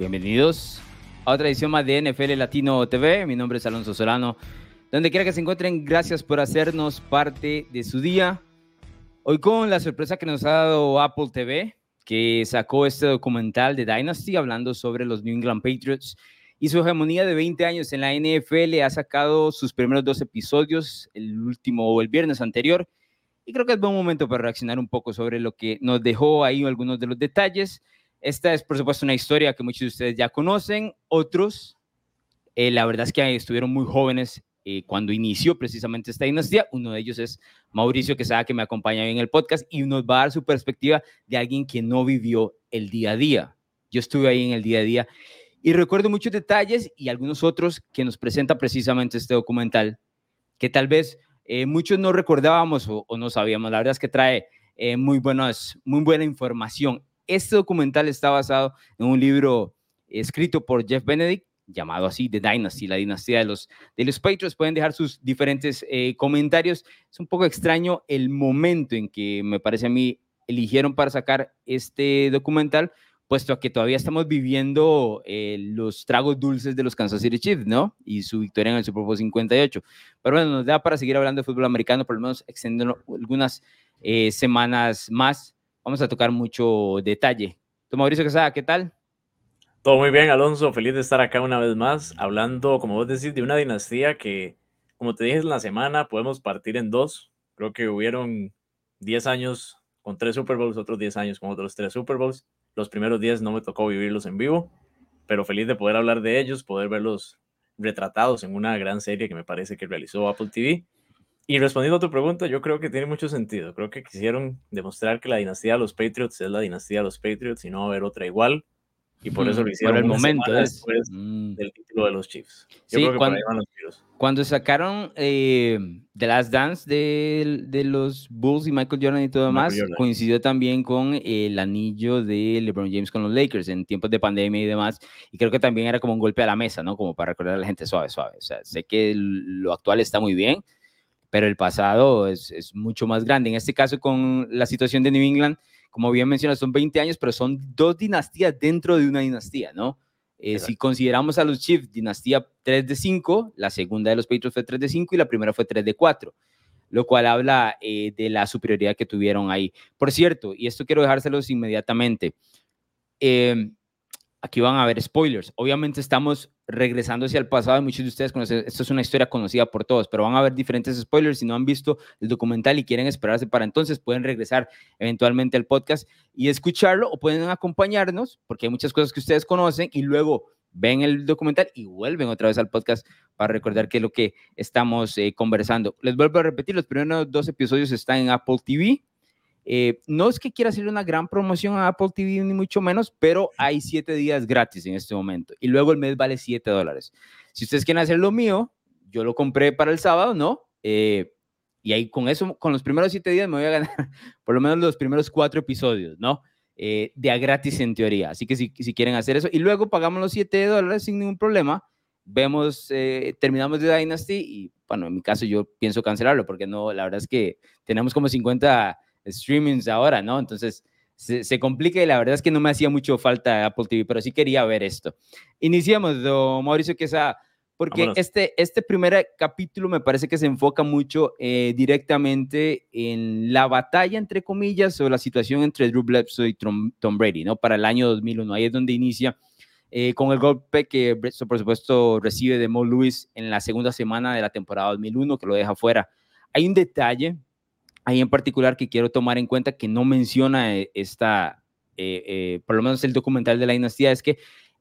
Bienvenidos a otra edición más de NFL Latino TV. Mi nombre es Alonso Solano. Donde quiera que se encuentren, gracias por hacernos parte de su día. Hoy con la sorpresa que nos ha dado Apple TV, que sacó este documental de Dynasty hablando sobre los New England Patriots y su hegemonía de 20 años en la NFL. Ha sacado sus primeros dos episodios, el último o el viernes anterior. Y creo que es buen momento para reaccionar un poco sobre lo que nos dejó ahí algunos de los detalles. Esta es, por supuesto, una historia que muchos de ustedes ya conocen. Otros, eh, la verdad es que estuvieron muy jóvenes eh, cuando inició precisamente esta dinastía. Uno de ellos es Mauricio que sabe que me acompaña en el podcast y nos va a dar su perspectiva de alguien que no vivió el día a día. Yo estuve ahí en el día a día y recuerdo muchos detalles y algunos otros que nos presenta precisamente este documental, que tal vez eh, muchos no recordábamos o, no sabíamos. La verdad es que trae muy, buenas, muy buena información. Este documental está basado en un libro escrito por Jeff Benedict llamado así The Dynasty, la dinastía de los, de los Patriots. Pueden dejar sus diferentes eh, comentarios. Es un poco extraño el momento en que me parece a mí eligieron para sacar este documental, puesto a que todavía estamos viviendo eh, los tragos dulces de los Kansas City Chiefs, ¿no? Y su victoria en el Super Bowl 58. Pero bueno, nos da para seguir hablando de fútbol americano, por lo menos extendiendo algunas eh, semanas más vamos a tocar mucho detalle. Tú, Mauricio Quesada, ¿qué tal? Todo muy bien, Alonso. Feliz de estar acá una vez más, hablando, como vos decís, de una dinastía que, como te dije en la semana, podemos partir en dos. Creo que hubieron 10 años con tres Super Bowls, otros 10 años con otros tres Super Bowls. Los primeros 10 no me tocó vivirlos en vivo, pero feliz de poder hablar de ellos, poder verlos retratados en una gran serie que me parece que realizó Apple TV y respondiendo a tu pregunta, yo creo que tiene mucho sentido. Creo que quisieron demostrar que la dinastía de los Patriots es la dinastía de los Patriots y no va a haber otra igual. Y por eso lo hicieron por el momento después mm. del título de los Chiefs. Yo sí, creo que cuando, los cuando, sacaron eh, The Last Dance de, de, los Bulls y Michael Jordan y todo demás, coincidió también con el anillo de LeBron James con los Lakers en tiempos de pandemia y demás. Y creo que también era como un golpe a la mesa, ¿no? Como para recordar a la gente suave, suave. O sea, sé que lo actual está muy bien, pero el pasado es, es, mucho más grande. En este caso, con la situación de New England, como bien mencionas, son 20 años, pero son dos dinastías dentro de una dinastía, ¿no? Eh, si consideramos a los Chiefs dinastía 3 de 5, la segunda de los Patriots fue 3 de 5 y la primera fue 3 de 4, lo cual habla eh, de la superioridad que tuvieron ahí. Por cierto, y esto quiero dejárselos inmediatamente, eh, aquí van a haber spoilers. Obviamente estamos regresando hacia el pasado, muchos de ustedes conocen, esto es una historia conocida por todos, pero van a haber diferentes spoilers. Si no han visto el documental y quieren esperarse para entonces, pueden regresar eventualmente al podcast y escucharlo o pueden acompañarnos, porque hay muchas cosas que ustedes conocen y luego ven el documental y vuelven otra vez al podcast para recordar qué es lo que estamos eh, conversando. Les vuelvo a repetir, los primeros dos episodios están en Apple TV, eh, no es que quiera hacer una gran promoción a Apple TV, ni mucho menos, pero hay siete días gratis en este momento y luego el mes vale siete dólares. Si ustedes quieren hacer lo mío, yo lo compré para el sábado, ¿no? Eh, y ahí con eso, con los primeros siete días me voy a ganar por lo menos los primeros cuatro episodios, ¿no? Eh, de a gratis en teoría. Así que si, si, quieren hacer eso y luego pagamos los siete dólares sin ningún problema, vemos, terminamos de Dynasty y bueno, en mi caso yo pienso cancelarlo porque no, la verdad es que tenemos como 50 streamings ahora, ¿no? Entonces se, complica y la verdad es que no me hacía mucho falta Apple TV, pero sí quería ver esto. Iniciamos, don Mauricio Quesada, porque este, este primer capítulo me parece que se enfoca mucho eh, directamente en la batalla, entre comillas, sobre la situación entre Drew Bledsoe y Tom, Brady, ¿no? Para el año 2001, ahí es donde inicia. Eh, con el golpe que Bledsoe, por supuesto, recibe de Mo Lewis en la segunda semana de la temporada 2001, que lo deja fuera. Hay un detalle ahí en particular que quiero tomar en cuenta que no menciona eh, esta, eh, eh, por lo menos el documental de la dinastía, es que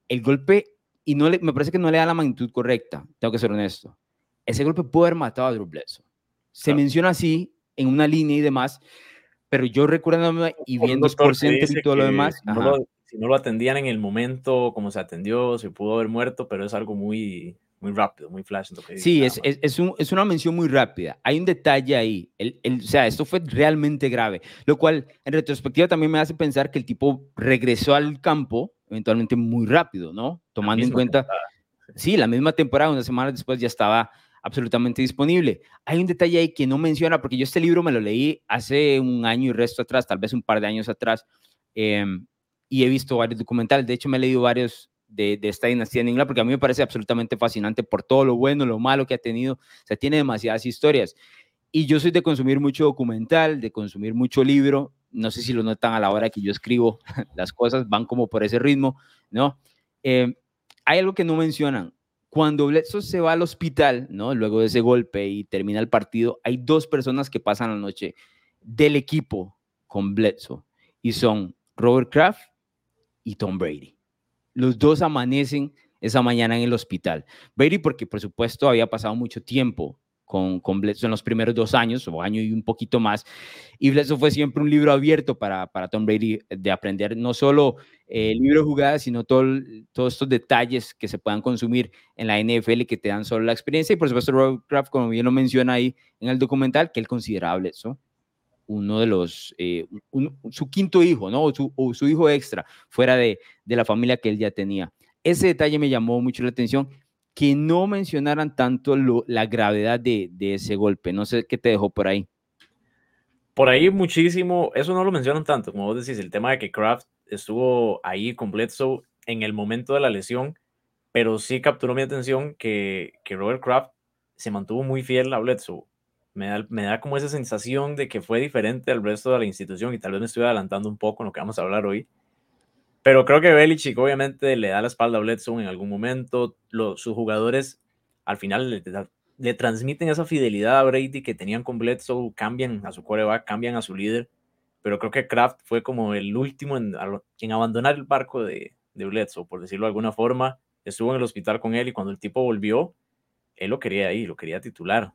el golpe, y no le, me parece que no le da la magnitud correcta, tengo que ser honesto, ese golpe puede haber matado a Drew Bledsoe. Se menciona así en una línea y demás, pero yo recuerdo y viendo por y todo lo demás. si no lo atendían en el momento como se atendió, se pudo haber muerto, pero es algo muy, muy rápido, muy flash. sí, es, es, es, un, es, una mención muy rápida. Hay un detalle ahí. El, el, o sea, esto fue realmente grave, lo cual en retrospectiva también me hace pensar que el tipo regresó al campo eventualmente muy rápido, ¿no? Tomando en cuenta, sí, la misma temporada, unas semanas después ya estaba absolutamente disponible. Hay un detalle ahí que no menciona, porque yo este libro me lo leí hace un año y resto atrás, tal vez un par de años atrás, em, y he visto varios documentales. De hecho, me he leído varios de, esta dinastía en Inglaterra, porque a mí me parece absolutamente fascinante por todo lo bueno, lo malo que ha tenido. O sea, tiene demasiadas historias. Y yo soy de consumir mucho documental, de consumir mucho libro. No sé si lo notan a la hora que yo escribo, las cosas van como por ese ritmo, ¿no? Eh, hay algo que no mencionan. Cuando Bledsoe se va al hospital, ¿no? Luego de ese golpe y termina el partido, hay dos personas que pasan la noche del equipo con Bledsoe y son Robert Kraft y Tom Brady. Los dos amanecen esa mañana en el hospital. Brady porque por supuesto había pasado mucho tiempo con, con Bledsoe en los primeros dos años, o año y un poquito más. Y Bledsoe fue siempre un libro abierto para, para Tom Brady de aprender no solo el eh, libro de jugadas, sino todo, todos estos detalles que se puedan consumir en la NFL que te dan solo la experiencia. Y por supuesto, Robert Kraft, como bien lo menciona ahí en el documental, que él consideraba Bledsoe uno de los, eh, su quinto hijo, ¿no? Su, su hijo extra, fuera de, de la familia que él ya tenía. Ese detalle me llamó mucho la atención que no mencionaran tanto la gravedad de, ese golpe. No sé qué te dejó por ahí. Por ahí muchísimo, eso no lo mencionan tanto, como vos decís, el tema de que Kraft estuvo ahí con Bledsoe en el momento de la lesión, pero sí capturó mi atención que, que Robert Kraft se mantuvo muy fiel a Bledsoe. Me da, me da como esa sensación de que fue diferente al resto de la institución y tal vez me estoy adelantando un poco en lo que vamos a hablar hoy, pero creo que Belichick obviamente le da la espalda a Bledsoe en algún momento. sus jugadores al final le, transmiten esa fidelidad a Brady que tenían con Bledsoe, cambian a su coreback, cambian a su líder. Pero creo que Kraft fue como el último en, en abandonar el barco de, de Bledsoe, por decirlo de alguna forma. Estuvo en el hospital con él y cuando el tipo volvió, él lo quería ahí, lo quería titular.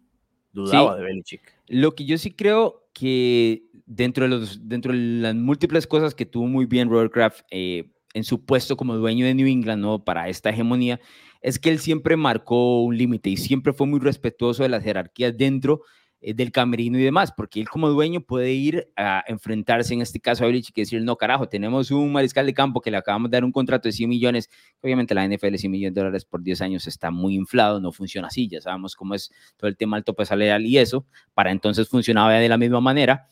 Dudaba de Belichick. Lo que yo sí creo que dentro de, los, dentro de las múltiples cosas que tuvo muy bien Robert Kraft eh, en su puesto como dueño de New England ¿no? para esta hegemonía, es que él siempre marcó un límite y siempre fue muy respetuoso de las jerarquías dentro del camerino y demás, porque él como dueño puede ir a enfrentarse en este caso a Belichick y decir, no, carajo, tenemos un mariscal de campo que le acabamos de dar un contrato de 100 millones, obviamente la NFL 100 millones de dólares por 10 años está muy inflado, no funciona así, ya sabemos cómo es todo el tema del tope salarial y eso, para entonces funcionaba de la misma manera,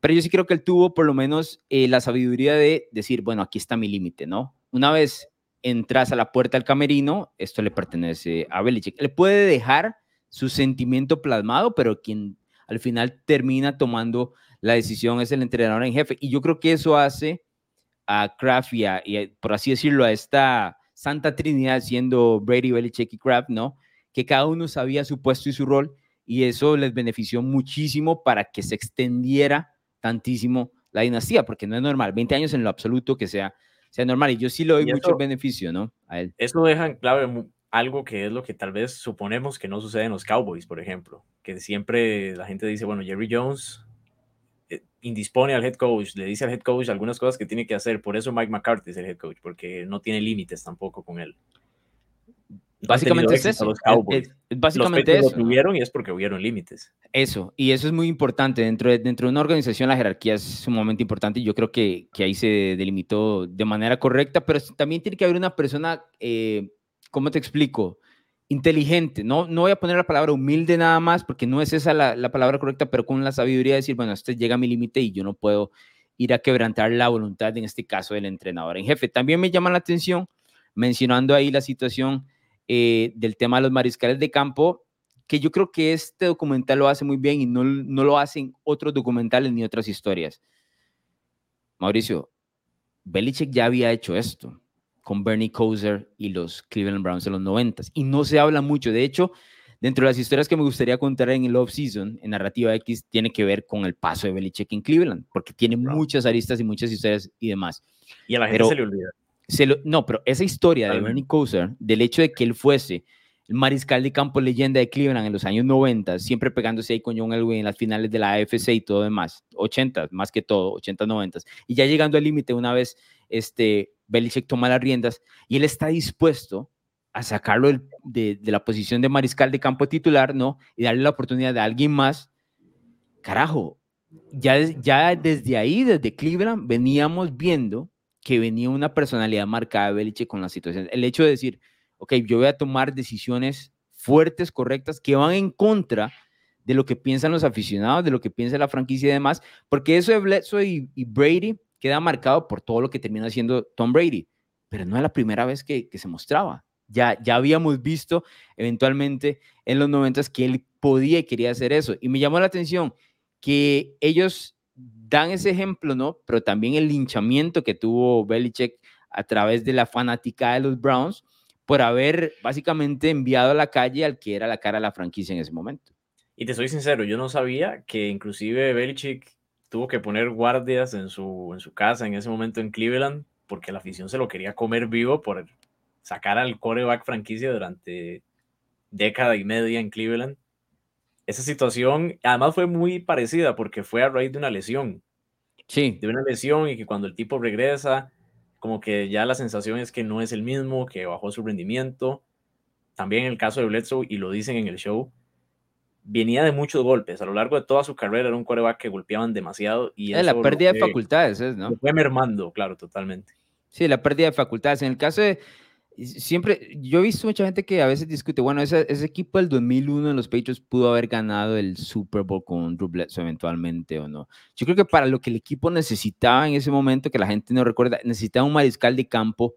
pero yo sí creo que él tuvo por lo menos eh, la sabiduría de decir, bueno, aquí está mi límite, ¿no? Una vez entras a la puerta del camerino, esto le pertenece a Belichick. Le puede dejar su sentimiento plasmado, pero quien al final termina tomando la decisión es el entrenador en jefe. Y yo creo que eso hace a Kraft y, y por así decirlo, a esta Santa Trinidad, siendo Brady, Belichick y Kraft, ¿no? Que cada uno sabía su puesto y su rol, y eso les benefició muchísimo para que se extendiera tantísimo la dinastía, porque no es normal, 20 años en lo absoluto que sea, sea normal, y yo sí le doy mucho beneficio, ¿no? A él. Eso deja en clave algo que es lo que tal vez suponemos que no sucede en los Cowboys, por ejemplo, que siempre la gente dice, bueno, Jerry Jones eh, indispone al head coach, le dice al head coach algunas cosas que tiene que hacer, por eso Mike McCarthy es el head coach, porque no tiene límites tampoco con él. Básicamente es eso. Los básicamente eso. Lo tuvieron y es porque hubieron límites. Eso, y eso es muy importante. Dentro de, dentro de una organización la jerarquía es sumamente importante y yo creo que, que ahí se delimitó de manera correcta, pero también tiene que haber una persona, eh, ¿cómo te explico? Inteligente. No, no voy a poner la palabra humilde nada más porque no es esa la, la palabra correcta, pero con la sabiduría de decir, bueno, este llega a mi límite y yo no puedo ir a quebrantar la voluntad, en este caso, del entrenador en jefe. También me llama la atención, mencionando ahí la situación eh, del tema de los mariscales de campo, que yo creo que este documental lo hace muy bien y no, no lo hacen otros documentales ni otras historias. Mauricio, Belichick ya había hecho esto con Bernie Kosar y los Cleveland Browns en los 90 y no se habla mucho. De hecho, dentro de las historias que me gustaría contar en el off-season, en Narrativa X, tiene que ver con el paso de Belichick en Cleveland, porque tiene muchas aristas y muchas historias y demás. Y a la gente se le olvida no, pero esa historia de Bernie Kosar, del hecho de que él fuese el mariscal de campo leyenda de Cleveland en los años 90, siempre pegándose ahí con John Elway en las finales de la AFC y todo demás, 80, más que todo, 80, 90, y ya llegando al límite una vez este, Belichick toma las riendas y él está dispuesto a sacarlo de, de, la posición de mariscal de campo titular, ¿no? Y darle la oportunidad a alguien más. Carajo, ya, ya desde ahí, desde Cleveland, veníamos viendo que venía una personalidad marcada de Belichick con la situación. El hecho de decir, ok, yo voy a tomar decisiones fuertes, correctas, que van en contra de lo que piensan los aficionados, de lo que piensa la franquicia y demás, porque eso de Bledsoe y, Brady queda marcado por todo lo que termina haciendo Tom Brady. pero no es la primera vez que, se mostraba. Ya, ya habíamos visto eventualmente en los 90 que él podía y quería hacer eso. Y me llamó la atención que ellos dan ese ejemplo, ¿no? Pero también el linchamiento que tuvo Belichick a través de la fanática de los Browns por haber básicamente enviado a la calle al que era la cara de la franquicia en ese momento. Y te soy sincero, yo no sabía que inclusive Belichick tuvo que poner guardias en su, en su casa en ese momento en Cleveland porque la afición se lo quería comer vivo por sacar al coreback franquicia durante década y media en Cleveland. Esa situación además fue muy parecida porque fue a raíz de una lesión. Sí. De una lesión y que cuando el tipo regresa, como que ya la sensación es que no es el mismo, que bajó su rendimiento. También el caso de Bledsoe, y lo dicen en el show, venía de muchos golpes. A lo largo de toda su carrera era un coreback que golpeaban demasiado. y es La pérdida de facultades, ¿no? fue mermando, claro, totalmente. Sí, la pérdida de facultades. En el caso de, siempre, yo he visto mucha gente que a veces discute, bueno, ese, ese equipo del 2001 en los Patriots pudo haber ganado el Super Bowl con Drew Bledsoe eventualmente o no. Yo creo que para lo que el equipo necesitaba en ese momento, que la gente no recuerda, necesitaba un mariscal de campo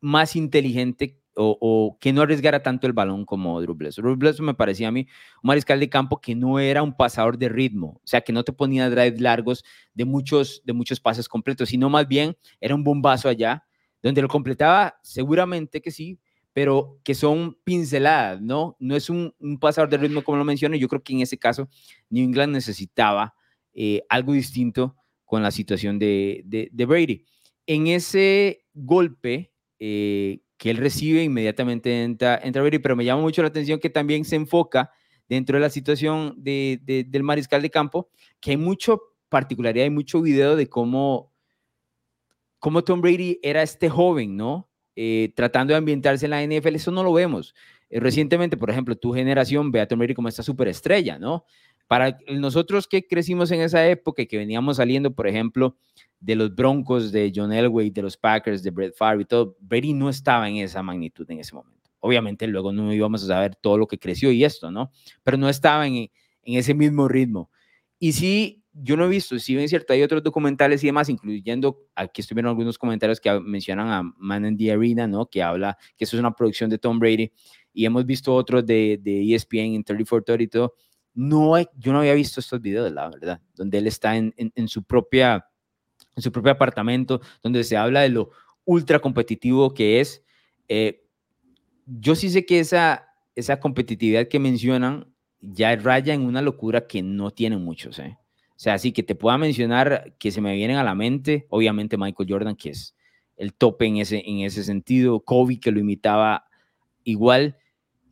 más inteligente o, que no arriesgara tanto el balón como Drew Bledsoe. Drew Bledsoe me parecía a mí un mariscal de campo que no era un pasador de ritmo, o sea, que no te ponía drives largos de muchos, de muchos pases completos, sino más bien era un bombazo allá donde lo completaba, seguramente que sí, pero que son pinceladas, ¿no? No es un, pasador de ritmo como lo mencioné. Yo creo que en ese caso New England necesitaba eh, algo distinto con la situación de, de, Brady. En ese golpe eh, que él recibe, inmediatamente entra, entra, Brady, pero me llama mucho la atención que también se enfoca dentro de la situación de, del mariscal de campo, que hay mucho particularidad, hay mucho video de cómo cómo Tom Brady era este joven, ¿no? Eh, tratando de ambientarse en la NFL, eso no lo vemos. Eh, recientemente, por ejemplo, tu generación ve a Tom Brady como esta superestrella, ¿no? Para nosotros que crecimos en esa época y que veníamos saliendo, por ejemplo, de los Broncos, de John Elway, de los Packers, de Brett Favre y todo, Brady no estaba en esa magnitud en ese momento. Obviamente luego no íbamos a saber todo lo que creció y esto, ¿no? Pero no estaba en, en ese mismo ritmo. Y sí, yo no he visto, si bien cierto, hay otros documentales y demás, incluyendo, aquí estuvieron algunos comentarios que mencionan a Man in the Arena, ¿no? Que habla que eso es una producción de Tom Brady, y hemos visto otros de, de ESPN en 3430 y todo. No hay, yo no había visto estos videos, la verdad, donde él está en, en, su propia, en su propio apartamento, donde se habla de lo ultra competitivo que es. Eh, yo sí sé que esa, esa competitividad que mencionan ya raya en una locura que no tienen muchos, ¿eh? O sea, sí que te pueda mencionar que se me vienen a la mente, obviamente Michael Jordan, que es el tope en ese, en ese sentido, Kobe, que lo imitaba igual,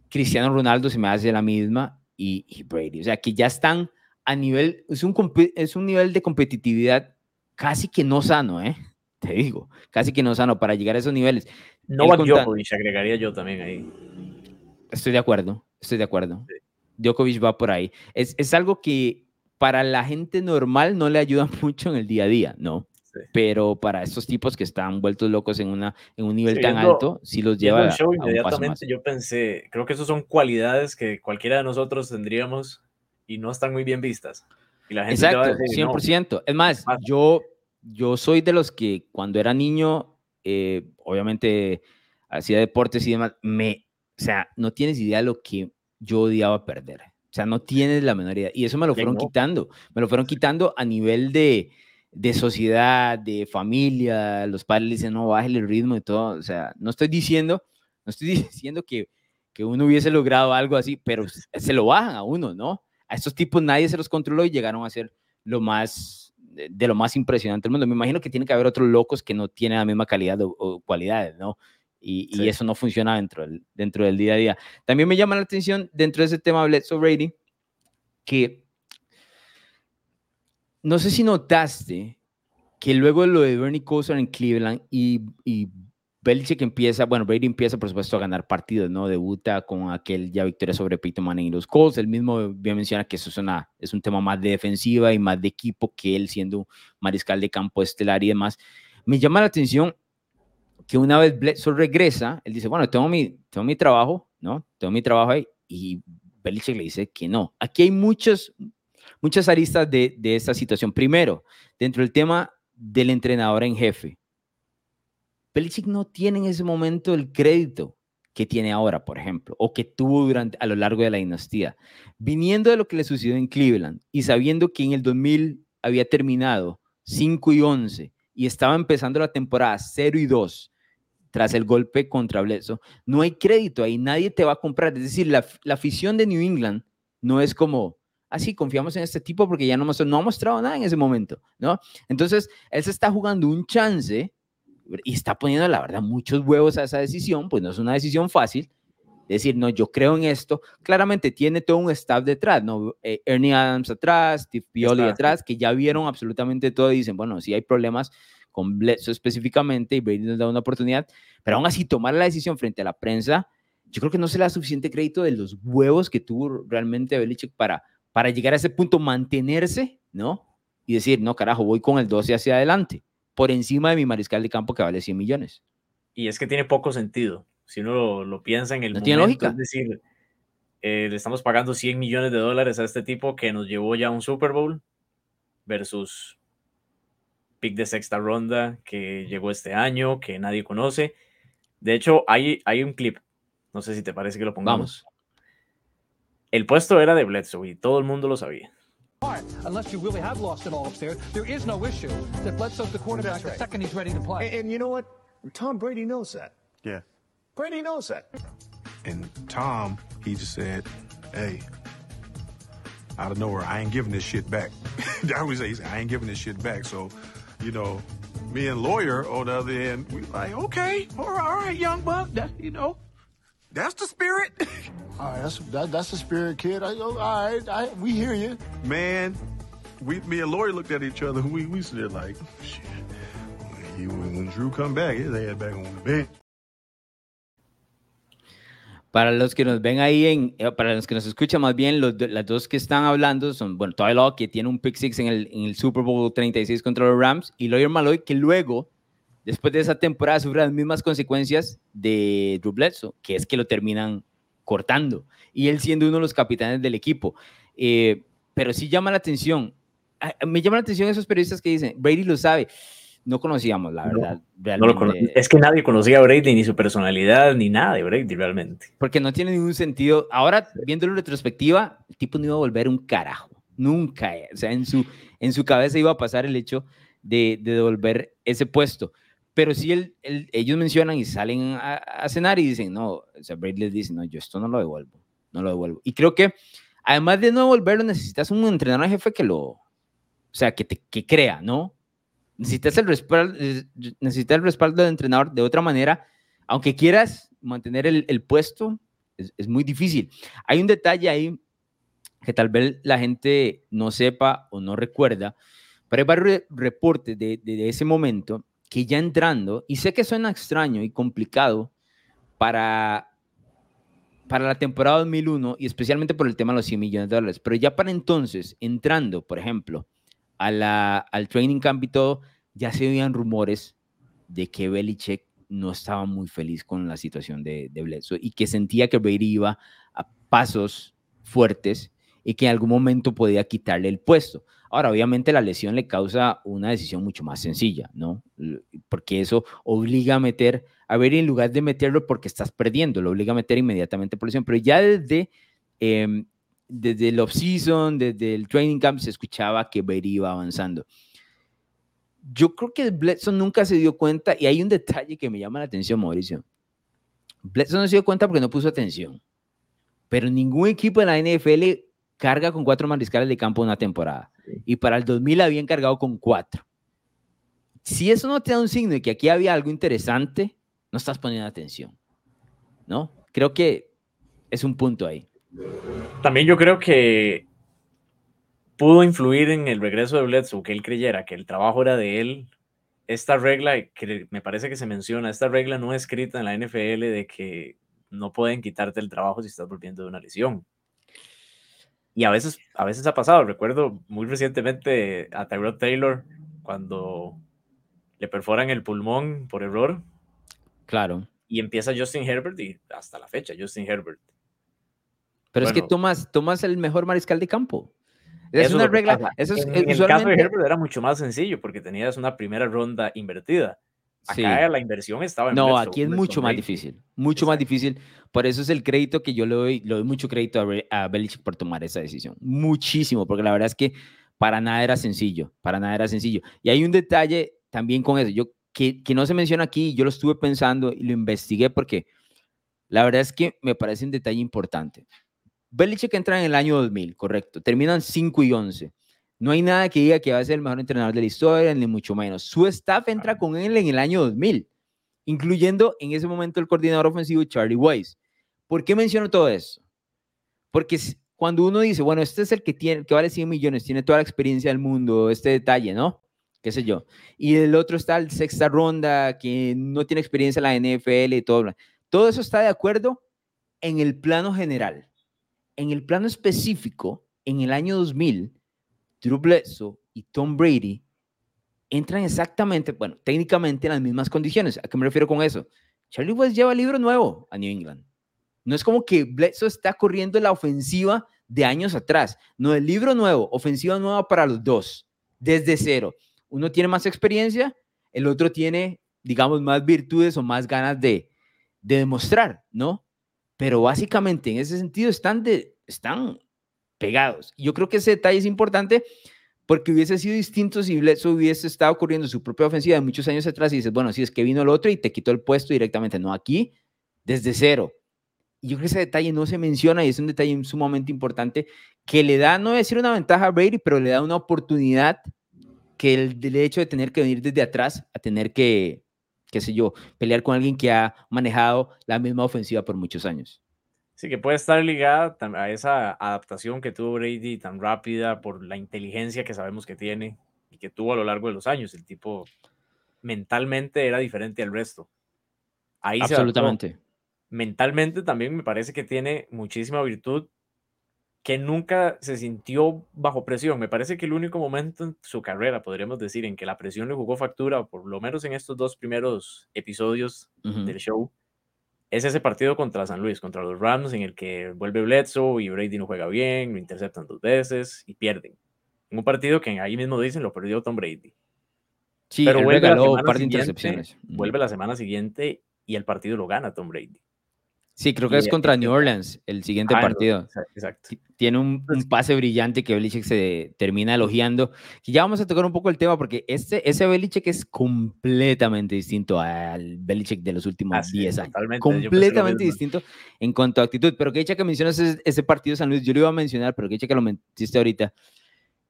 Cristiano Ronaldo se me hace la misma, y, Brady. O sea, que ya están a nivel, es un, es un nivel de competitividad casi que no sano, ¿eh? Te digo, casi que no sano para llegar a esos niveles. No va Djokovic, agregaría yo también ahí. Estoy de acuerdo, estoy de acuerdo. Djokovic va por ahí. Es, es algo que para la gente normal no le ayuda mucho en el día a día, ¿no? Pero para estos tipos que están vueltos locos en, una, en un nivel tan alto, sí los lleva el show, inmediatamente yo pensé, creo que esas son cualidades que cualquiera de nosotros tendríamos y no están muy bien vistas. Y la gente Exacto, 100%. Es más, yo, yo soy de los que cuando era niño, eh, obviamente hacía deportes y demás, me, o sea, no tienes idea de lo que yo odiaba perder. O sea, no tienes la menor idea. Y eso me lo fueron quitando. Me lo fueron quitando a nivel de, de sociedad, de familia. Los padres dicen, no, bájale el ritmo y todo. O sea, no estoy diciendo, no estoy diciendo que, que uno hubiese logrado algo así, pero se lo bajan a uno, ¿no? A estos tipos nadie se los controló y llegaron a ser lo más, de, lo más impresionante del mundo. Me imagino que tiene que haber otros locos que no tienen la misma calidad o cualidades, ¿no? y, eso no funciona dentro del, dentro del día a día. También me llama la atención dentro de ese tema Bledsoe Brady que no sé si notaste que luego de lo de Bernie Kosar en Cleveland y, y Belichick empieza, bueno, Brady empieza por supuesto a ganar partidos, ¿no? Debuta con aquel ya victoria sobre Peyton Manning y los Colts. Él mismo bien menciona que eso es, una, es un tema más de defensiva y más de equipo que él siendo mariscal de campo estelar y demás. Me llama la atención que una vez Bledsoe regresa, él dice, bueno, tengo mi, tengo mi trabajo, ¿no? Tengo mi trabajo ahí. Y Belichick le dice que no. Aquí hay muchos, muchas aristas de, de esta situación. Primero, dentro del tema del entrenador en jefe. Belichick no tiene en ese momento el crédito que tiene ahora, por ejemplo, o que tuvo durante, a lo largo de la dinastía. Viniendo de lo que le sucedió en Cleveland y sabiendo que en el 2000 había terminado 5 y 11 y estaba empezando la temporada 0 y 2 tras el golpe contra Bledsoe, no hay crédito ahí, nadie te va a comprar. Es decir, la, la afición de New England no es como, así, ah, confiamos en este tipo porque ya no, no ha mostrado nada en ese momento, ¿no? Entonces, él se está jugando un chance y está poniendo, la verdad, muchos huevos a esa decisión, pues no es una decisión fácil. Decir, no, yo creo en esto. Claramente tiene todo un staff detrás, ¿no? Eh, Ernie Adams atrás, Steve Pioli atrás, que ya vieron absolutamente todo y dicen, bueno, si hay problemas con Bledsoe específicamente y Brady nos da una oportunidad, pero aún así tomar la decisión frente a la prensa, yo creo que no se le da suficiente crédito de los huevos que tuvo realmente Belichick para, para llegar a ese punto, mantenerse, ¿no? Y decir, no, carajo, voy con el 12 hacia adelante por encima de mi mariscal de campo que vale 100 millones. Y es que tiene poco sentido. Si uno lo, piensa en el no tiene lógica. Es decir, eh, le estamos pagando 100 millones de dólares a este tipo que nos llevó ya a un Super Bowl versus pick de sexta ronda que llegó este año, que nadie conoce. De hecho, hay, hay un clip. No sé si te parece que lo pongamos. El puesto era de Bledsoe y todo el mundo lo sabía. Unless you really have lost it all up there, there is no issue that Bledsoe's the quarterback the second he's ready to play. And, and you know what? Tom Brady knows that. Yeah. Brady knows that. And Tom, he just said, hey, out of nowhere, I ain't giving this shit back. I always say, I ain't giving this shit back. So, you know, me and lawyer on the other end, we like, okay, all right, all right young buck, that, you know, that's the spirit. all right, that's that, that's the spirit, kid. I, all right, I, we hear you. Man, we me and Lori looked at each other. We we stood like, shit. When, when Drew come back, his head back on the bench. Para los que nos ven ahí, en, eh, para los que nos escuchan más bien, los, las dos que están hablando son, bueno, Tyler que tiene un pick six en el, en el Super Bowl 36 contra los Rams, y Lawyer Maloy, que luego después de esa temporada sufre las mismas consecuencias de Drew Bledsoe, que es que lo terminan cortando, y él siendo uno de los capitanes del equipo. Eh, pero sí llama la atención, me llama la atención esos periodistas que dicen, Brady lo sabe, no conocíamos, la verdad. es que nadie conocía a Brady, ni su personalidad, ni nada de Brady realmente. Porque no tiene ningún sentido. Ahora, viéndolo en retrospectiva, el tipo no iba a volver un carajo. Nunca. O sea, en su, en su cabeza iba a pasar el hecho de, de devolver ese puesto. Pero sí el, ellos mencionan y salen a, cenar y dicen, no, o sea, Brady les dice, no, yo esto no lo devuelvo, no lo devuelvo. Y creo que además de no devolverlo, necesitas un entrenador jefe que lo, o sea, que te que crea, ¿no? Necesitas el respaldo, necesitas el respaldo del entrenador de otra manera, aunque quieras mantener el, el puesto, es, es, muy difícil. Hay un detalle ahí que tal vez la gente no sepa o no recuerda, pero hay varios reportes de, de ese momento que ya entrando, y sé que suena extraño y complicado para, para la temporada 2001 y especialmente por el tema de los 100 millones de dólares, pero ya para entonces, entrando, por ejemplo, a la, al training camp y todo, ya se oían rumores de que Belichick no estaba muy feliz con la situación de, de Bledsoe y que sentía que Brady iba a pasos fuertes y que en algún momento podía quitarle el puesto. Ahora, obviamente la lesión le causa una decisión mucho más sencilla, ¿no? Porque eso obliga a meter, a ver, en lugar de meterlo porque estás perdiendo, lo obliga a meter inmediatamente por lesión. Pero ya desde, eh, desde el off-season, desde el training camp, se escuchaba que Brady iba avanzando. Yo creo que Bledsoe nunca se dio cuenta, y hay un detalle que me llama la atención, Mauricio. Bledsoe no se dio cuenta porque no puso atención. Pero ningún equipo de la NFL carga con cuatro mariscales de campo una temporada y para el 2000 habían cargado con cuatro. Si eso no te da un signo de que aquí había algo interesante, no estás poniendo atención, ¿no? Creo que es un punto ahí. También yo creo que pudo influir en el regreso de Bledsoe, que él creyera que el trabajo era de él. Esta regla, me parece que se menciona, esta regla no escrita en la NFL de que no pueden quitarte el trabajo si estás volviendo de una lesión. Y a veces, a veces ha pasado. Recuerdo muy recientemente a Tyrod Taylor cuando le perforan el pulmón por error. Claro. Y empieza Justin Herbert y hasta la fecha, Justin Herbert. Pero es que tomas, tomas el mejor mariscal de campo. Es una regla. Eso es, en el caso de Herbert era mucho más sencillo porque tenías una primera ronda invertida. Acá la inversión estaba en No, aquí es mucho más difícil, mucho más difícil. Por eso es el crédito que yo le doy, le doy mucho crédito a, a Belichick por tomar esa decisión. Muchísimo, porque la verdad es que para nada era sencillo, para nada era sencillo. Y hay un detalle también con eso, yo que, que no se menciona aquí, yo lo estuve pensando y lo investigué porque la verdad es que me parece un detalle importante. Belichick entra en el año 2000, correcto. Terminan 5 y 11. No hay nada que diga que va a ser el mejor entrenador de la historia, ni mucho menos. Su staff entra con él en el año 2000, incluyendo en ese momento el coordinador ofensivo Charlie Weiss. ¿Por qué menciono todo eso? Porque cuando uno dice, bueno, este es el que, tiene, que vale 100 millones, tiene toda la experiencia del mundo, este detalle, ¿no? qué sé yo. Y el otro está el sexta ronda, que no tiene experiencia en la NFL y todo. Todo eso está de acuerdo en el plano general. En el plano específico, en el año 2000, Drew Bledsoe y Tom Brady entran exactamente, bueno, técnicamente en las mismas condiciones. ¿A qué me refiero con eso? Charlie West lleva libro nuevo a New England. No es como que Bledsoe está corriendo la ofensiva de años atrás. No, el libro nuevo, ofensiva nueva para los dos, desde cero. Uno tiene más experiencia, el otro tiene, digamos, más virtudes o más ganas de, de demostrar, ¿no? Pero básicamente en ese sentido están, están pegados. Yo creo que ese detalle es importante porque hubiese sido distinto si Bledsoe hubiese estado corriendo su propia ofensiva de muchos años atrás y dices, bueno, si es que vino el otro y te quitó el puesto directamente. No, aquí, desde cero. Y yo creo que ese detalle no se menciona y es un detalle sumamente importante que le da, no decir una ventaja a Brady, pero le da una oportunidad que el, hecho de tener que venir desde atrás a tener que, qué sé yo, pelear con alguien que ha manejado la misma ofensiva por muchos años. Sí, que puede estar ligada a esa adaptación que tuvo Brady tan rápida por la inteligencia que sabemos que tiene y que tuvo a lo largo de los años. El tipo mentalmente era diferente al resto. Ahí Absolutamente. mentalmente también me parece que tiene muchísima virtud que nunca se sintió bajo presión. Me parece que el único momento en su carrera, podríamos decir, en que la presión le jugó factura, por lo menos en estos dos primeros episodios del show, es ese partido contra San Luis, contra los Rams, en el que vuelve Bledsoe y Brady no juega bien, lo interceptan dos veces y pierden. En un partido que ahí mismo dicen lo perdió Tom Brady. Sí, pero vuelve, la par de intercepciones. vuelve la semana siguiente y el partido lo gana Tom Brady. Sí, creo que es contra New Orleans el siguiente ah, partido. exacto. Tiene un, pues pase brillante que Belichick se termina elogiando. Y ya vamos a tocar un poco el tema porque este, ese Belichick es completamente distinto al Belichick de los últimos 10 años. Completamente distinto en cuanto a actitud. Pero que hecha que mencionas ese, partido de San Luis, yo lo iba a mencionar, pero que hecha que lo mentiste ahorita.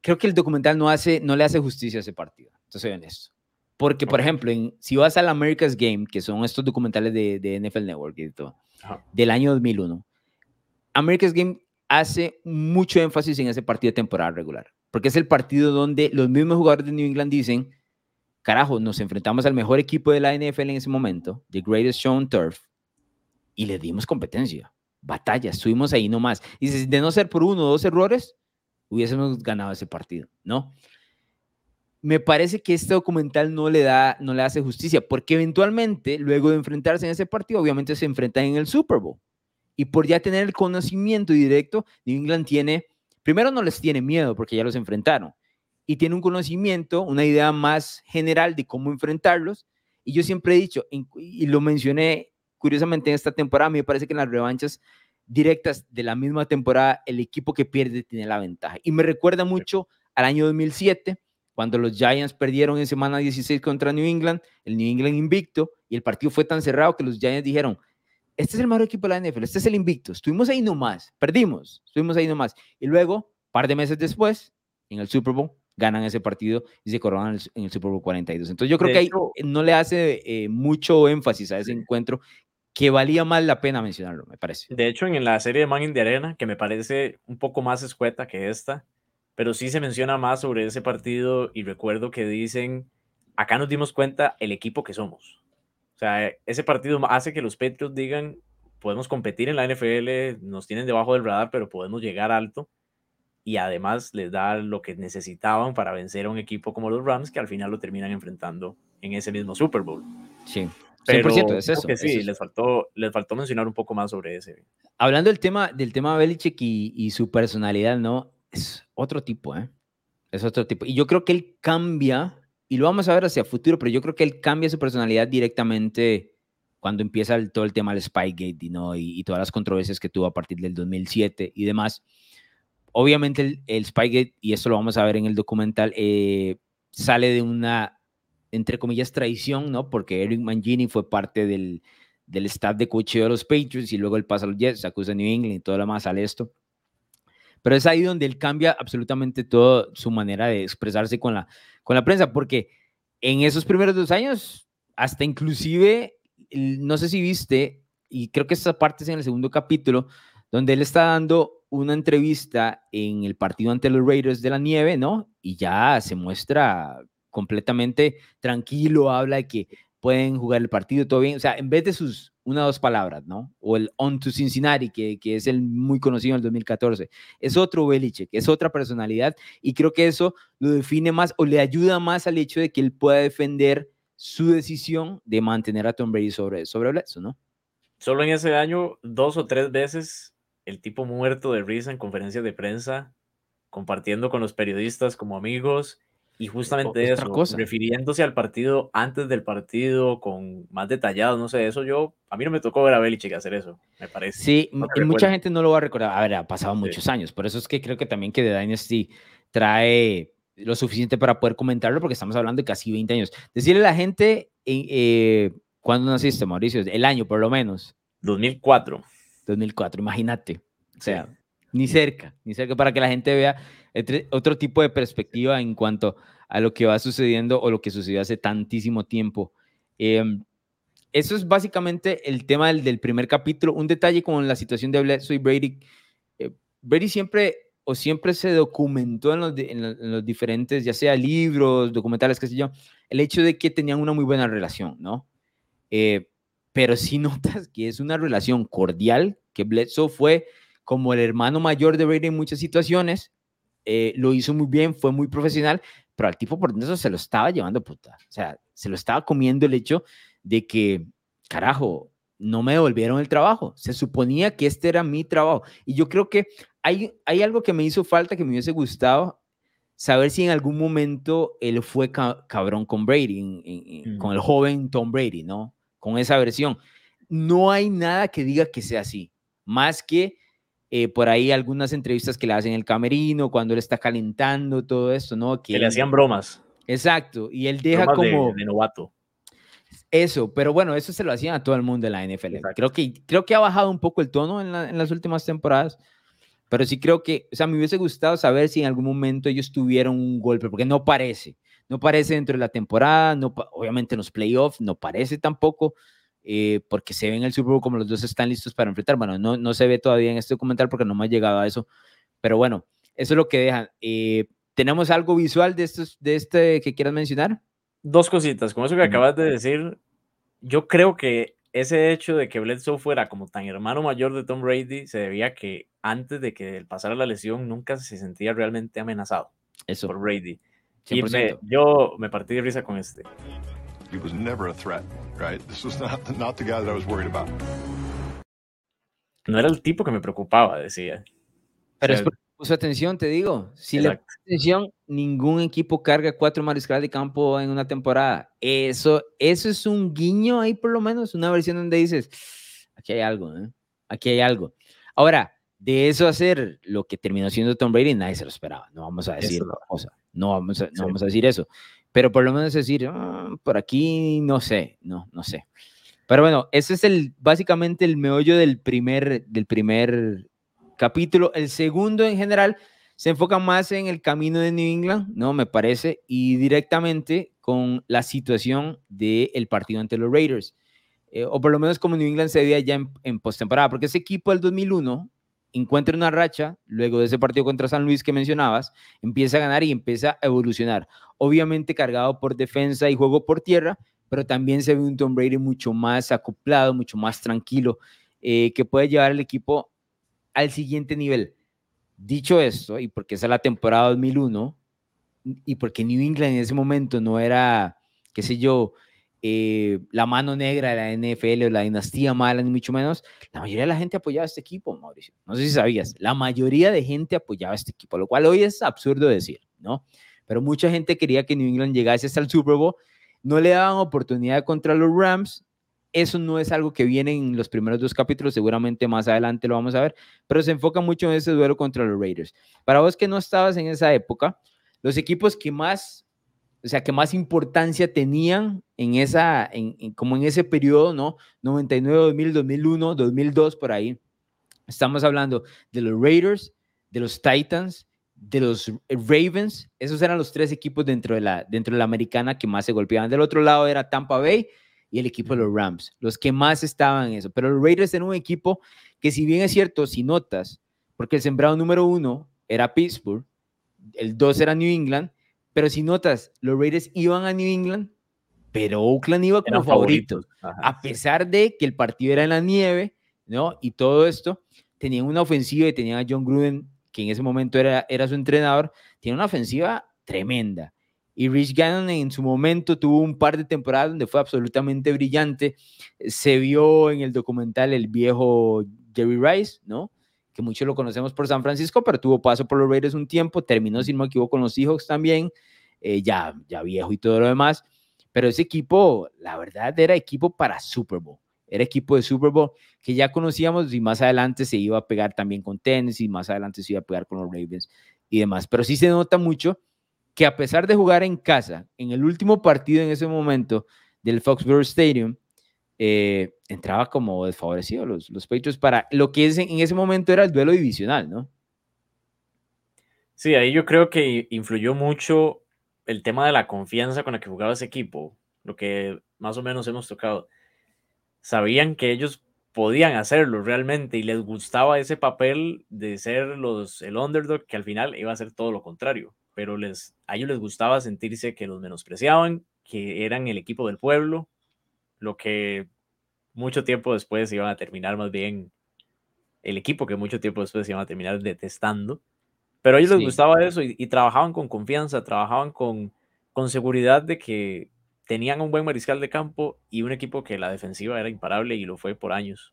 Creo que el documental no, hace, no le hace justicia a ese partido. Entonces, honesto. Porque, por ejemplo, en, si vas al America's Game, que son estos documentales de, de NFL Network y todo, del año 2001. America's Game hace mucho énfasis en ese partido de temporada regular, porque es el partido donde los mismos jugadores de New England dicen, carajo, nos enfrentamos al mejor equipo de la NFL en ese momento, The Greatest Show on Turf, y le dimos competencia, batalla, estuvimos ahí nomás. Y de no ser por uno o dos errores, hubiésemos ganado ese partido, ¿no? Me parece que este documental no le da, no le hace justicia, porque eventualmente, luego de enfrentarse en ese partido, obviamente se enfrentan en el Super Bowl. Y por ya tener el conocimiento directo, New England tiene, primero no les tiene miedo porque ya los enfrentaron, y tiene un conocimiento, una idea más general de cómo enfrentarlos. Y yo siempre he dicho, y lo mencioné curiosamente en esta temporada, me parece que en las revanchas directas de la misma temporada, el equipo que pierde tiene la ventaja. Y me recuerda mucho al año 2007 cuando los Giants perdieron en semana 16 contra New England, el New England invicto, y el partido fue tan cerrado que los Giants dijeron, este es el mejor equipo de la NFL, este es el invicto, estuvimos ahí nomás, perdimos, estuvimos ahí nomás. Y luego, par de meses después, en el Super Bowl, ganan ese partido y se coronan en el Super Bowl 42. Entonces yo creo que ahí no le hace eh, mucho énfasis a ese encuentro que valía más la pena mencionarlo, me parece. De hecho, en la serie de Man in the Arena, que me parece un poco más escueta que esta, pero sí se menciona más sobre ese partido y recuerdo que dicen, acá nos dimos cuenta el equipo que somos. O sea, ese partido hace que los Patriots digan, podemos competir en la NFL, nos tienen debajo del radar, pero podemos llegar alto. Y además les da lo que necesitaban para vencer a un equipo como los Rams, que al final lo terminan enfrentando en ese mismo Super Bowl. Sí. Pero es eso. Que sí, Les, faltó, les faltó mencionar un poco más sobre ese. Hablando del tema, del tema Belichick y, y su personalidad, ¿no? Es otro tipo, ¿eh? Es otro tipo. Y yo creo que él cambia y lo vamos a ver hacia futuro, pero yo creo que él cambia su personalidad directamente cuando empieza todo el tema del Spygate ¿no? y, todas las controversias que tuvo a partir del 2007 y demás. Obviamente el, Spygate, y esto lo vamos a ver en el documental, eh, sale de una, entre comillas, traición, ¿no? Porque Eric Mangini fue parte del, del staff de cocheo de los Patriots y luego él pasa a los Jets, se acusa a New England y todo lo demás sale esto. Pero es ahí donde él cambia absolutamente toda su manera de expresarse con la, con la prensa, porque en esos primeros dos años, hasta inclusive no sé si viste, y creo que esta parte es en el segundo capítulo, donde él está dando una entrevista en el partido ante los Raiders de la Nieve, ¿no? Y ya se muestra completamente tranquilo, habla de que pueden jugar el partido todo bien, o sea, en vez de sus una o dos palabras, ¿no? O el on to Cincinnati, que, que es el muy conocido en el 2014, es otro Belichick, es otra personalidad, y creo que eso lo define más o le ayuda más al hecho de que él pueda defender su decisión de mantener a Tom Brady sobre, sobre Bledsoe, ¿no? Solo en ese año, dos o tres veces, el tipo muerto de risa en conferencias de prensa, compartiendo con los periodistas como amigos, y justamente eso, refiriéndose al partido antes del partido, con más detallados, no sé, eso yo, a mí no me tocó ver a Belichick hacer eso, me parece. Sí, y mucha gente no lo va a recordar, a ver, ha pasado muchos años, por eso es que creo que también que The Dynasty trae lo suficiente para poder comentarlo, porque estamos hablando de casi 20 años. Decirle a la gente, eh, ¿cuándo naciste, Mauricio? El año, por lo menos. 2004. 2004, imagínate. O sea, ni cerca, ni cerca para que la gente vea otro tipo de perspectiva en cuanto a lo que va sucediendo o lo que sucedió hace tantísimo tiempo. Em, eso es básicamente el tema del, del, primer capítulo. Un detalle con la situación de Bledsoe y Brady. Eh, Brady siempre o siempre se documentó en los, diferentes, ya sea libros, documentales, qué sé yo, el hecho de que tenían una muy buena relación, ¿no? Eh, pero si notas que es una relación cordial, que Bledsoe fue como el hermano mayor de Brady en muchas situaciones, eh, lo hizo muy bien, fue muy profesional, pero al tipo por dentro se lo estaba llevando puta. O sea, se lo estaba comiendo el hecho de que, carajo, no me devolvieron el trabajo. Se suponía que este era mi trabajo. Y yo creo que hay, hay algo que me hizo falta, que me hubiese gustado saber si en algún momento él fue cabrón con Brady, con el joven Tom Brady, ¿no? Con esa versión. No hay nada que diga que sea así, más que eh, por ahí algunas entrevistas que le hacen en el camerino, cuando él está calentando, todo esto, ¿no? Que, le hacían bromas. Exacto, y él deja como... De, novato. Eso, pero bueno, eso se lo hacían a todo el mundo en la NFL. Creo que, creo que ha bajado un poco el tono en, en las últimas temporadas pero sí creo que, o sea, me hubiese gustado saber si en algún momento ellos tuvieron un golpe, porque no parece, no parece dentro de la temporada, no, obviamente en los playoffs, no parece tampoco, eh, porque se ve en el Super Bowl como los dos están listos para enfrentar. Bueno, no, no se ve todavía en este documental porque no me ha llegado a eso, pero bueno, eso es lo que dejan. Eh, ¿Tenemos algo visual de, estos, de este que quieras mencionar? Dos cositas, como eso que acabas de decir, yo creo que ese hecho de que Bledsoe fuera como tan hermano mayor de Tom Brady se debía a que antes de que pasara la lesión nunca se sentía realmente amenazado Eso. por Brady. Y yo me partí de risa con este. No era el tipo que me preocupaba, decía. Pero es porque puso atención, te digo. Si le puso atención, ningún equipo carga cuatro mariscales de campo en una temporada. Eso, eso es un guiño ahí, por lo menos, una versión donde dices, aquí hay algo, ¿eh? Aquí hay algo. Ahora, de eso hacer lo que terminó siendo Tom Brady, nadie se lo esperaba. No vamos a decir cosa. No vamos a, no vamos a decir eso. Pero por lo menos decir, ah, por aquí no sé, no, no sé. Pero bueno, ese es el, básicamente el meollo del primer, del primer capítulo. El segundo en general se enfoca más en el camino de New England, ¿no? Me parece, y directamente con la situación del partido ante los Raiders. Eh, o por lo menos como New England se veía ya en, en postemporada, porque ese equipo del 2001 encuentra una racha, luego de ese partido contra San Luis que mencionabas, empieza a ganar y empieza a evolucionar. Obviamente cargado por defensa y juego por tierra, pero también se ve un Tom Brady mucho más acoplado, mucho más tranquilo, eh, que puede llevar al equipo al siguiente nivel. Dicho esto, y porque esa es la temporada 2001, y porque New England en ese momento no era, qué sé yo, eh, la mano negra de la NFL o la dinastía mala, ni mucho menos, la mayoría de la gente apoyaba este equipo, Mauricio. No sé si sabías, la mayoría de gente apoyaba este equipo, lo cual hoy es absurdo decir, ¿no? pero mucha gente quería que New England llegase hasta el Super Bowl. No le daban oportunidad contra los Rams. Eso no es algo que viene en los primeros dos capítulos, seguramente más adelante lo vamos a ver, pero se enfoca mucho en ese duelo contra los Raiders. Para vos que no estabas en esa época, los equipos que más, o sea, que más importancia tenían en esa, en, como en ese periodo, ¿no? 99, 2000, 2001, 2002, por ahí. Estamos hablando de los Raiders, de los Titans, de los Ravens. Esos eran los tres equipos dentro de la, dentro de la americana que más se golpeaban. Del otro lado era Tampa Bay y el equipo de los Rams, los que más estaban en eso. Pero los Raiders eran un equipo que si bien es cierto, si notas, porque el sembrado número uno era Pittsburgh, el 2 era New England, pero si notas, los Raiders iban a New England, pero Oakland iba como favorito, a pesar de que el partido era en la nieve, ¿no? Y todo esto, tenían una ofensiva y tenían a John Gruden, que en ese momento era, era su entrenador, tiene una ofensiva tremenda. Y Rich Gannon en su momento tuvo un par de temporadas donde fue absolutamente brillante. Se vio en el documental el viejo Jerry Rice, ¿no? Que muchos lo conocemos por San Francisco, pero tuvo paso por los Raiders un tiempo, terminó, si no me equivoco, con los Seahawks también, eh, ya, ya viejo y todo lo demás, pero ese equipo, la verdad, era equipo para Super Bowl, era equipo de Super Bowl que ya conocíamos y más adelante se iba a pegar también con Tennessee, más adelante se iba a pegar con los Ravens y demás, pero sí se nota mucho que a pesar de jugar en casa, en el último partido en ese momento del Foxborough Stadium, eh, entraba como desfavorecido los, los Patriots para lo que en ese momento era el duelo divisional, ¿no? Sí, ahí yo creo que influyó mucho el tema de la confianza con la que jugaba ese equipo, lo que más o menos hemos tocado. Sabían que ellos podían hacerlo realmente y les gustaba ese papel de ser los, el underdog, que al final iba a ser todo lo contrario, pero les, a ellos les gustaba sentirse que los menospreciaban, que eran el equipo del pueblo, lo que mucho tiempo después iban a terminar más bien el equipo que mucho tiempo después iban a terminar detestando. Pero a ellos les gustaba eso y, trabajaban con confianza, trabajaban con, con seguridad de que tenían un buen mariscal de campo y un equipo que la defensiva era imparable y lo fue por años.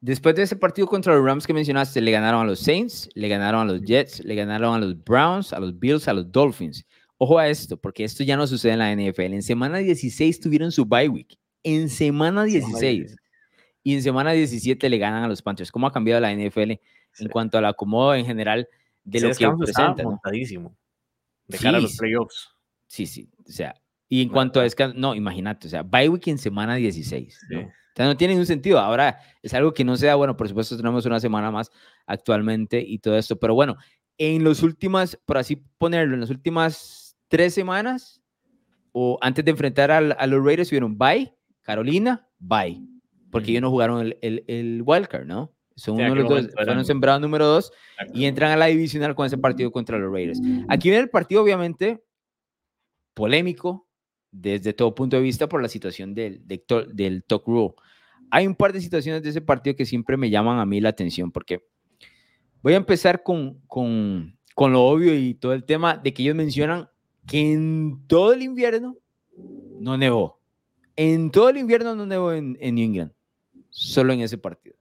Después de ese partido contra los Rams que mencionaste, le ganaron a los Saints, le ganaron a los Jets, le ganaron a los Browns, a los Bills, a los Dolphins. Ojo a esto, porque esto ya no sucede en la NFL. En semana 16 tuvieron su bye week en semana 16 y en semana 17 le ganan a los Panthers. ¿Cómo ha cambiado la NFL en cuanto al acomodo en general de lo que presenta? montadísimo de cara a los playoffs. Sí, sí, o sea, y en cuanto a descanso, no, imagínate, o sea, bye week en semana 16. ¿no? O sea, no tiene ningún sentido. Ahora es algo que no se da, bueno, por supuesto tenemos una semana más actualmente y todo esto, pero bueno, en los últimas, por así ponerlo, en las últimas tres semanas o antes de enfrentar a, los Raiders, tuvieron bye Carolina, bye. Porque ellos no jugaron el, el, el wildcard, ¿no? Son uno de los dos, fueron sembrados número dos y entran a la divisional con ese partido contra los Raiders. Aquí viene el partido, obviamente, polémico desde todo punto de vista por la situación del, del, del Talk Rule. Hay un par de situaciones de ese partido que siempre me llaman a mí la atención porque voy a empezar con, con, con lo obvio y todo el tema de que ellos mencionan que en todo el invierno no nevó. En todo el invierno no nevó en, en New England, solo en ese partido.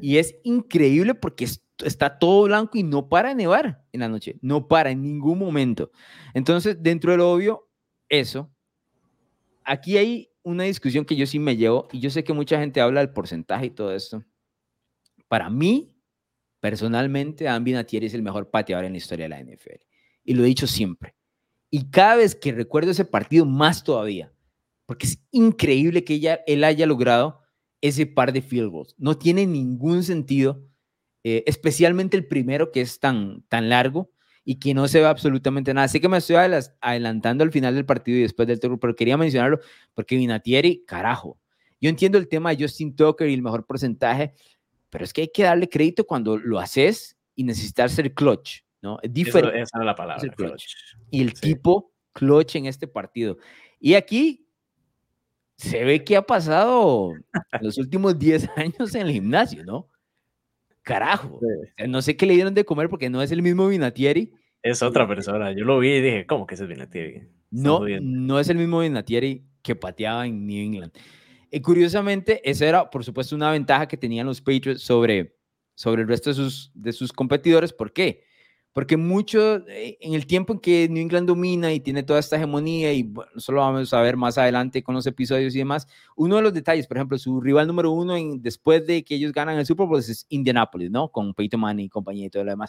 Y es increíble porque está todo blanco y no para de nevar en la noche, no para en ningún momento. Entonces, dentro del obvio, eso. Aquí hay una discusión que yo sí me llevo y yo sé que mucha gente habla del porcentaje y todo esto. Para mí, personalmente, Adam Vinatieri es el mejor pateador en la historia de la NFL. Y lo he dicho siempre. Y cada vez que recuerdo ese partido, más todavía porque es increíble que ella, él haya logrado ese par de field goals. No tiene ningún sentido, eh, especialmente el primero que es tan, tan largo y que no se ve absolutamente nada. Sé que me estoy adelantando al final del partido y después del turno, pero quería mencionarlo porque Vinatieri, carajo. Yo entiendo el tema de Justin Tucker y el mejor porcentaje, pero es que hay que darle crédito cuando lo haces y necesitar ser clutch, ¿no? Es diferente. esa es la palabra. Y el tipo clutch en este partido. Y aquí se ve que ha pasado los últimos 10 años en el gimnasio, ¿no? Carajo. No sé qué le dieron de comer porque no es el mismo Vinatieri. Es otra persona. Yo lo vi y dije, ¿cómo que es el Vinatieri? No, no es el mismo Vinatieri que pateaba en New England. Y curiosamente, esa era, por supuesto, una ventaja que tenían los Patriots sobre, sobre el resto de sus, de sus competidores. ¿Por qué? Porque mucho, eh, en el tiempo en que New England domina y tiene toda esta hegemonía, y bueno, eso lo vamos a ver más adelante con los episodios y demás, uno de los detalles, por ejemplo, su rival número uno en, después de que ellos ganan el Super Bowl es Indianapolis, ¿no? Con Peyton Manning y compañía y todo lo demás.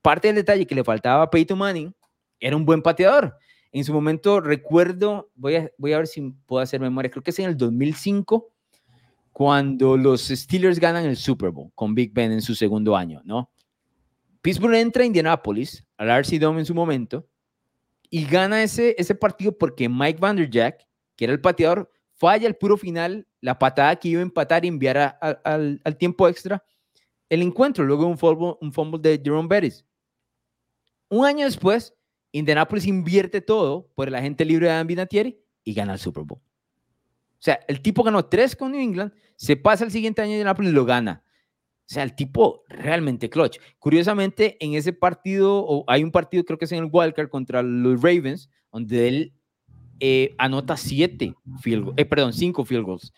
Parte del detalle que le faltaba a Peyton Manning era un buen pateador. En su momento, recuerdo, voy a, voy a ver si puedo hacer memoria, creo que es en el 2005, cuando los Steelers ganan el Super Bowl con Big Ben en su segundo año, ¿no? Pittsburgh entra a Indianapolis, al RC Dome en su momento, y gana ese, ese partido porque Mike Vanderjack, que era el pateador, falla el puro final, la patada que iba a empatar y enviar al, al, tiempo extra, el encuentro, luego un fumble, un fumble de Jerome Bettis. Un año después, Indianapolis invierte todo por el agente libre de Dan y gana el Super Bowl. O sea, el tipo ganó tres con New England, se pasa el siguiente año en Indianapolis y lo gana. O sea, el tipo realmente clutch. Curiosamente, en ese partido, o hay un partido, creo que es en el Wildcard contra los Ravens, donde él eh, anota siete field eh, perdón, cinco field goals.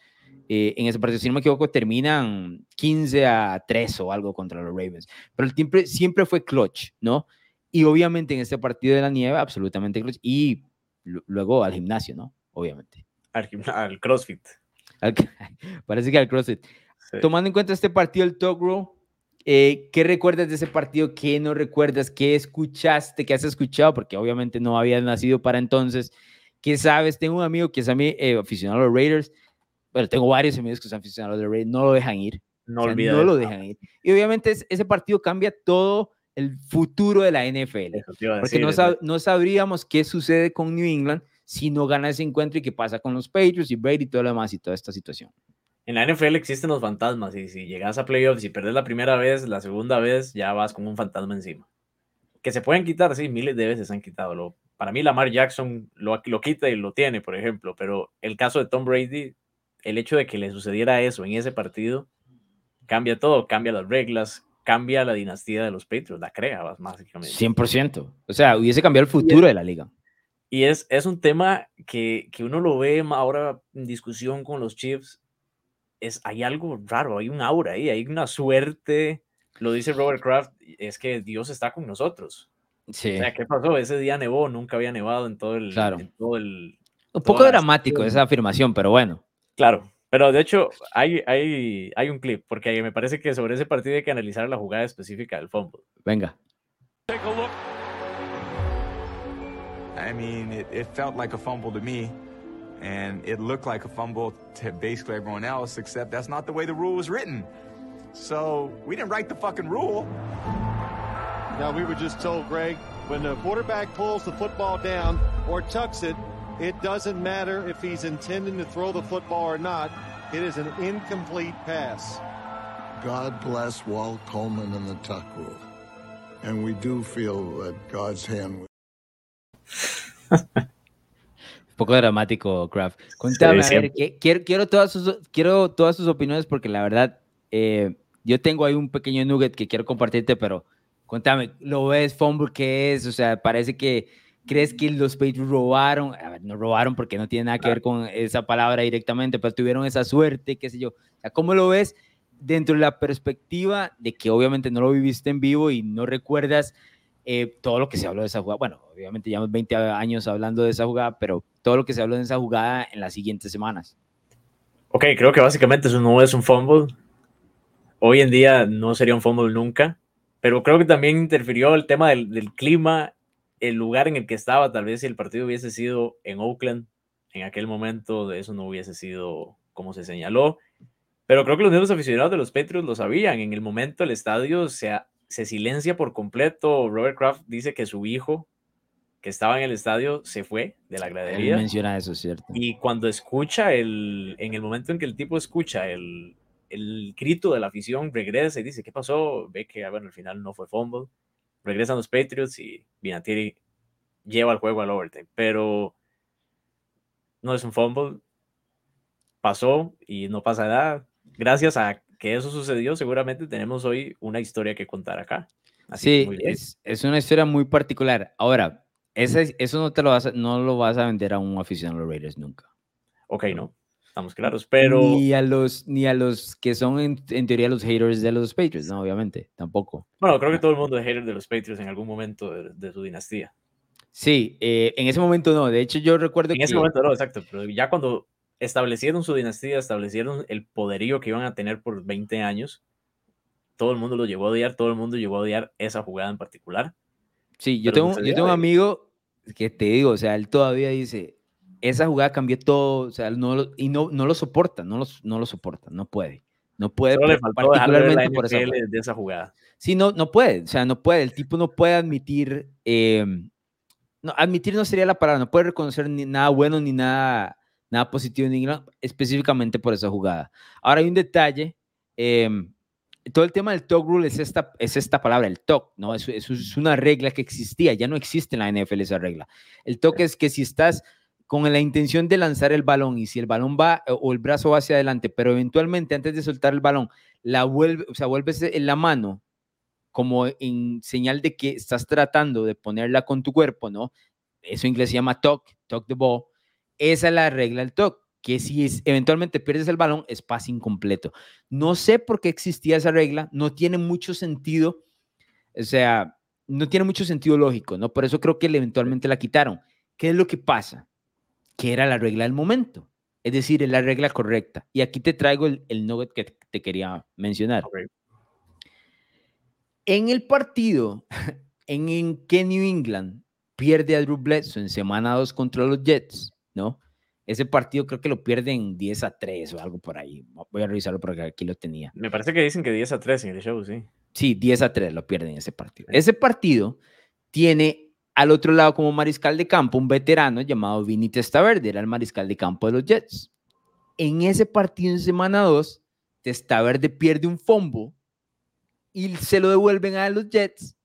Eh, en ese partido, si no me equivoco, terminan 15 a 3 o algo contra los Ravens. Pero el siempre, siempre fue clutch, ¿no? Y obviamente en este partido de la nieve, absolutamente clutch. Y luego al gimnasio, ¿no? Obviamente. Al, al CrossFit. parece que al CrossFit. Tomando en cuenta este partido, el Togro, eh, ¿qué recuerdas de ese partido? ¿Qué no recuerdas? ¿Qué escuchaste? ¿Qué has escuchado? Porque obviamente no habías nacido para entonces. ¿Qué sabes? Tengo un amigo que es a mí, eh, aficionado a los Raiders. Bueno, tengo varios amigos que son aficionados a los Raiders. No lo dejan ir. No, no lo dejan ir. Y obviamente ese partido cambia todo el futuro de la NFL. porque no, no sabríamos qué sucede con New England si no gana ese encuentro y qué pasa con los Patriots y Brady y todo lo demás y toda esta situación en la NFL existen los fantasmas y si llegas a playoffs y perdes la primera vez, la segunda vez ya vas con un fantasma encima. Que se pueden quitar, sí, miles de veces han quitado. Lo, para mí Lamar Jackson lo, lo quita y lo tiene, por ejemplo, pero el caso de Tom Brady, el hecho de que le sucediera eso en ese partido, cambia todo, cambia las reglas, cambia la dinastía de los Patriots, la crea básicamente. 100%. O sea, hubiese cambiado el futuro de la liga. Y es, es un tema que, que uno lo ve ahora en discusión con los Chiefs es, hay algo raro, hay un aura ahí, hay una suerte. Lo dice Robert Kraft, es que Dios está con nosotros. Sí. O sea, ¿qué pasó? Ese día nevó, nunca había nevado en todo el. Claro. En todo el un poco dramático esa afirmación, pero bueno. Claro, pero de hecho hay, hay, hay un clip, porque me parece que sobre ese partido hay que analizar la jugada específica del fútbol. Venga. I mean, it, it felt like a fumble to me. And it looked like a fumble to basically everyone else, except that's not the way the rule was written. So we didn't write the fucking rule. Now, we were just told, Greg, when the quarterback pulls the football down or tucks it, it doesn't matter if he's intending to throw the football or not. It is an incomplete pass. God bless Walt Coleman and the tuck rule. And we do feel that God's hand was. poco dramático, Kraft. Cuéntame, a ver, quiero, quiero, todas sus, quiero todas sus opiniones porque la verdad, eh, yo tengo ahí un pequeño nugget que quiero compartirte, pero cuéntame, ¿lo ves fumble qué es? O sea, parece que crees que los Patriots robaron, a ver, no robaron porque no tiene nada que ver con esa palabra directamente, pero tuvieron esa suerte, qué sé yo. O sea, ¿cómo lo ves dentro de la perspectiva de que obviamente no lo viviste en vivo y no recuerdas eh, todo lo que se habló de esa jugada, bueno, obviamente llevamos 20 años hablando de esa jugada, pero todo lo que se habló de esa jugada en las siguientes semanas. Ok, creo que básicamente eso no es un fumble. Hoy en día no sería un fumble nunca, pero creo que también interfirió el tema del, del clima, el lugar en el que estaba. Tal vez si el partido hubiese sido en Oakland, en aquel momento, de eso no hubiese sido como se señaló. Pero creo que los mismos aficionados de los Patriots lo sabían. En el momento el estadio se, se silencia por completo. Robert Kraft dice que su hijo, que estaba en el estadio, se fue de la gradería. menciona eso, cierto. Y cuando escucha el, en el momento en que el tipo escucha el, el grito de la afición, regresa y dice, ¿qué pasó? Ve que, ah, bueno, al final no fue fumble. Regresan los Patriots y Vinatieri lleva el juego al overtime. Pero no es un fumble. Pasó y no pasa nada. Gracias a que eso sucedió, seguramente tenemos hoy una historia que contar acá. sí, es, es, una historia muy particular. Ahora, ese, eso no te lo vas a, no lo vas a vender a un aficionado de los Raiders nunca. Ok, no. estamos claros, pero... Ni a los, ni a los que son en, teoría los haters de los Patriots, no, obviamente, tampoco. Bueno, creo que todo el mundo es hater de los Patriots en algún momento de, su dinastía. Sí, eh, en ese momento no, de hecho yo recuerdo que... En ese momento no, exacto, pero ya cuando establecieron su dinastía, establecieron el poderío que iban a tener por 20 años, todo el mundo lo llevó a odiar, todo el mundo llevó a odiar esa jugada en particular. Sí, yo tengo, yo tengo un amigo que te digo, o sea, él todavía dice, esa jugada cambió todo, o sea, no y no, no lo soporta, no lo, no lo soporta, no puede. No puede, le particularmente por esa de esa jugada. Sí, no, no puede, o sea, no puede, el tipo no puede admitir, em, no, admitir no sería la palabra, no puede reconocer ni nada bueno ni nada, nada positivo en inglés, específicamente por esa jugada. Ahora hay un detalle, em, todo el tema del talk rule es esta, es esta palabra, el talk, ¿no? Eso, eso, es una regla que existía, ya no existe en la NFL esa regla. El talk es que si estás con la intención de lanzar el balón y si el balón va o el brazo va hacia adelante, pero eventualmente antes de soltar el balón, la vuelve, o sea, vuelves en la mano como en señal de que estás tratando de ponerla con tu cuerpo, ¿no? Eso en inglés se llama talk, talk the ball. Esa es la regla del talk, que si es, eventualmente pierdes el balón, es pase incompleto. No sé por qué existía esa regla, no tiene mucho sentido, o sea, no tiene mucho sentido lógico, ¿no? Por eso creo que eventualmente la quitaron. ¿Qué es lo que pasa? que era la regla del momento. Es decir, es la regla correcta. Y aquí te traigo el, el nugget que te quería mencionar. En el partido en, en, que New England pierde a Drew Bledsoe en semana 2 contra los Jets, ¿no? Ese partido creo que lo pierden 10 a 3 o algo por ahí. Voy a revisarlo porque aquí lo tenía. Me parece que dicen que 10 a 3 en el show, sí. Sí, 10 a 3 lo pierden ese partido. Ese partido tiene al otro lado, como mariscal de campo, un veterano llamado Vinny Testaverde, era el mariscal de campo de los Jets. En ese partido en semana 2, Testaverde pierde un fombo y se lo devuelven a los Jets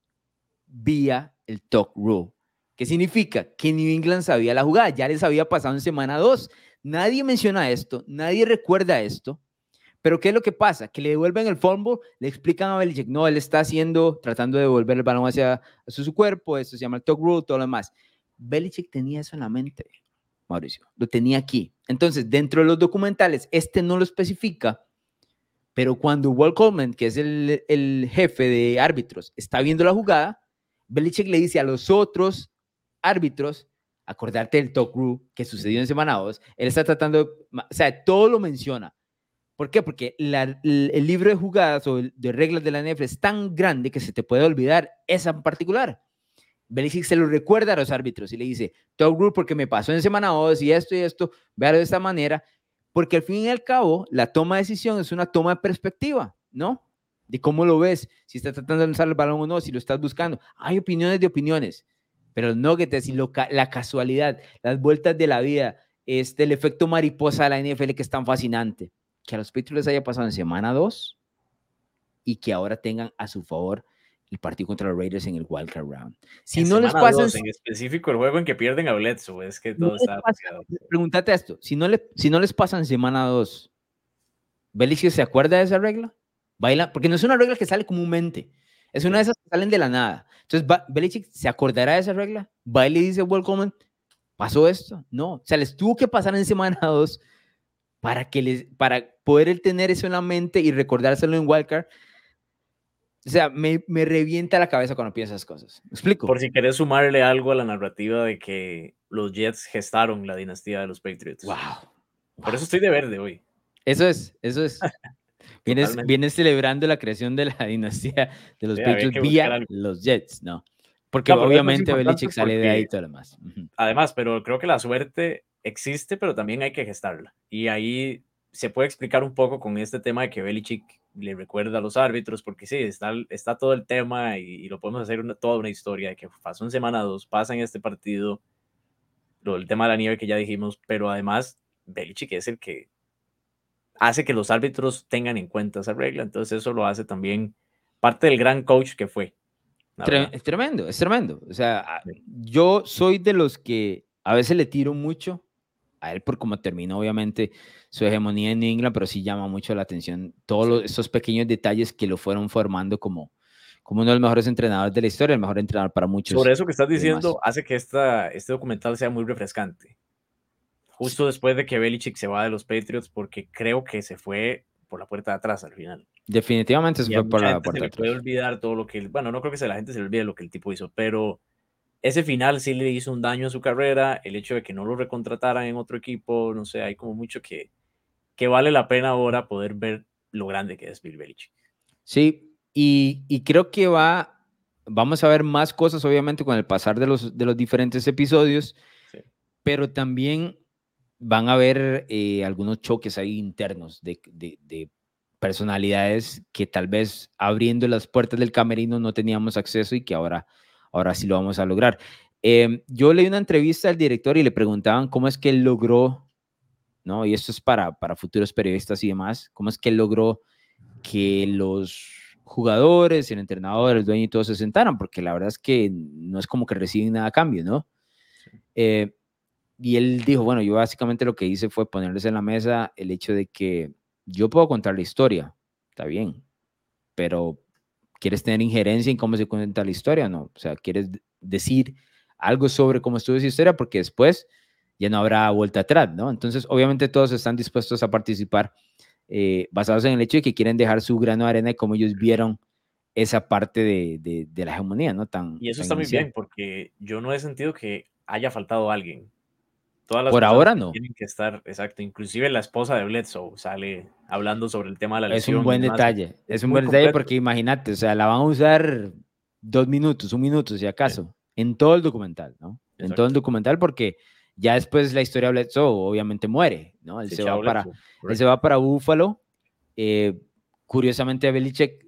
vía el talk rule. ¿Qué significa? Que New England sabía la jugada, ya les había pasado en semana 2. Nadie menciona esto, nadie recuerda esto, pero ¿qué es lo que pasa? Que le devuelven el fumble, le explican a Belichick, no, él está haciendo, tratando de devolver el balón hacia, su cuerpo, eso se llama el talk rule, todo lo demás. Belichick tenía eso en la mente, Mauricio, lo tenía aquí. Entonces, dentro de los documentales, este no lo especifica, pero cuando Walt Coleman, que es el, el jefe de árbitros, está viendo la jugada, Belichick le dice a los otros árbitros, acordarte del talk rule que sucedió en semana 2, él está tratando, o sea, todo lo menciona ¿Por qué? Porque el, libro de jugadas o de reglas de la NFL es tan grande que se te puede olvidar esa en particular. Belichick se lo recuerda a los árbitros y le dice, talk rule porque me pasó en semana 2 y esto y esto, véalo de esta manera, porque al fin y al cabo la toma de decisión es una toma de perspectiva, ¿no? De cómo lo ves, si estás tratando de lanzar el balón o no, si lo estás buscando. Hay opiniones de opiniones, pero no que te lo, la casualidad, las vueltas de la vida, este, el efecto mariposa de la NFL que es tan fascinante que a los Patriots les haya pasado en semana 2 y que ahora tengan a su favor el partido contra los Raiders en el wildcard round. Si no les pasa en específico el juego en que pierden a Bledsoe, es que todo está Pregúntate esto, si no, le, si no les pasa en semana 2, ¿Belichick se acuerda de esa regla? Baila, porque no es una regla que sale comúnmente, es una de esas que salen de la nada. Entonces, Belichick se acordará de esa regla, va y le dice, welcome, ¿pasó esto? No, o sea, les tuvo que pasar en semana 2 para, que les, para poder tener eso en la mente y recordárselo en Wildcard. O sea, me, me revienta la cabeza cuando pienso esas cosas. ¿Me explico? Por si querés sumarle algo a la narrativa de que los Jets gestaron la dinastía de los Patriots. Wow. Por eso estoy de verde hoy. Eso es, eso es. Vienes, vienes celebrando la creación de la dinastía de los Patriots vía los Jets, ¿no? Porque obviamente Belichick sale de ahí y todo lo demás. Además, pero creo que la suerte existe, pero también hay que gestarla. Y ahí se puede explicar un poco con este tema de que Belichick le recuerda a los árbitros, porque sí, está, está todo el tema y, lo podemos hacer una, toda una historia de que pasó en semana 2, pasa en este partido, lo, el tema de la nieve que ya dijimos, pero además Belichick es el que hace que los árbitros tengan en cuenta esa regla, entonces eso lo hace también parte del gran coach que fue. Es tremendo, es tremendo. O sea, yo soy de los que a veces le tiro mucho a él por cómo terminó, obviamente, su hegemonía en Inglaterra, pero sí llama mucho la atención todos esos pequeños detalles que lo fueron formando como, como uno de los mejores entrenadores de la historia, el mejor entrenador para muchos. Sobre eso que estás diciendo, hace que esta, este documental sea muy refrescante. Justo después de que Belichick se va de los Patriots, porque creo que se fue por la puerta de atrás al final. Definitivamente se fue por la puerta de atrás. puede olvidar todo lo que, bueno, no creo que se, la gente se le olvide lo que el tipo hizo, pero ese final sí le hizo un daño a su carrera, el hecho de que no lo recontrataran en otro equipo, no sé, hay como mucho que, que vale la pena ahora poder ver lo grande que es Bill Belichick. Sí, y, y creo que va, vamos a ver más cosas obviamente con el pasar de los, de los diferentes episodios, pero también van a haber eh, algunos choques ahí internos de, de, personalidades que tal vez abriendo las puertas del camerino no teníamos acceso y que ahora, ahora sí lo vamos a lograr. Em, yo leí una entrevista al director y le preguntaban cómo es que él logró, ¿no? Y esto es para, para futuros periodistas y demás, cómo es que él logró que los jugadores, el entrenador, el dueño y todos se sentaran, porque la verdad es que no es como que reciben nada a cambio, ¿no? Eh, y él dijo, bueno, yo básicamente lo que hice fue ponerles en la mesa el hecho de que yo puedo contar la historia, está bien, pero ¿quieres tener injerencia en cómo se cuenta la historia? No, o sea, ¿quieres decir algo sobre cómo estuvo esa historia? Porque después ya no habrá vuelta atrás, ¿no? Entonces, obviamente todos están dispuestos a participar eh, basados en el hecho de que quieren dejar su grano de arena y cómo ellos vieron esa parte de, de, la hegemonía, ¿no? Tan, y eso está muy bien, porque yo no he sentido que haya faltado alguien. Por ahora no. Tienen que estar, exacto. Inclusive la esposa de Bledsoe sale hablando sobre el tema de la lesión. Es un buen detalle. Es, un buen detalle porque imagínate, o sea, la van a usar dos minutos, un minuto, si acaso, en todo el documental, ¿no? En todo el documental porque ya después la historia de Bledsoe obviamente muere, ¿no? Él, se, va para, él se va para Búfalo. Eh, curiosamente a Belichick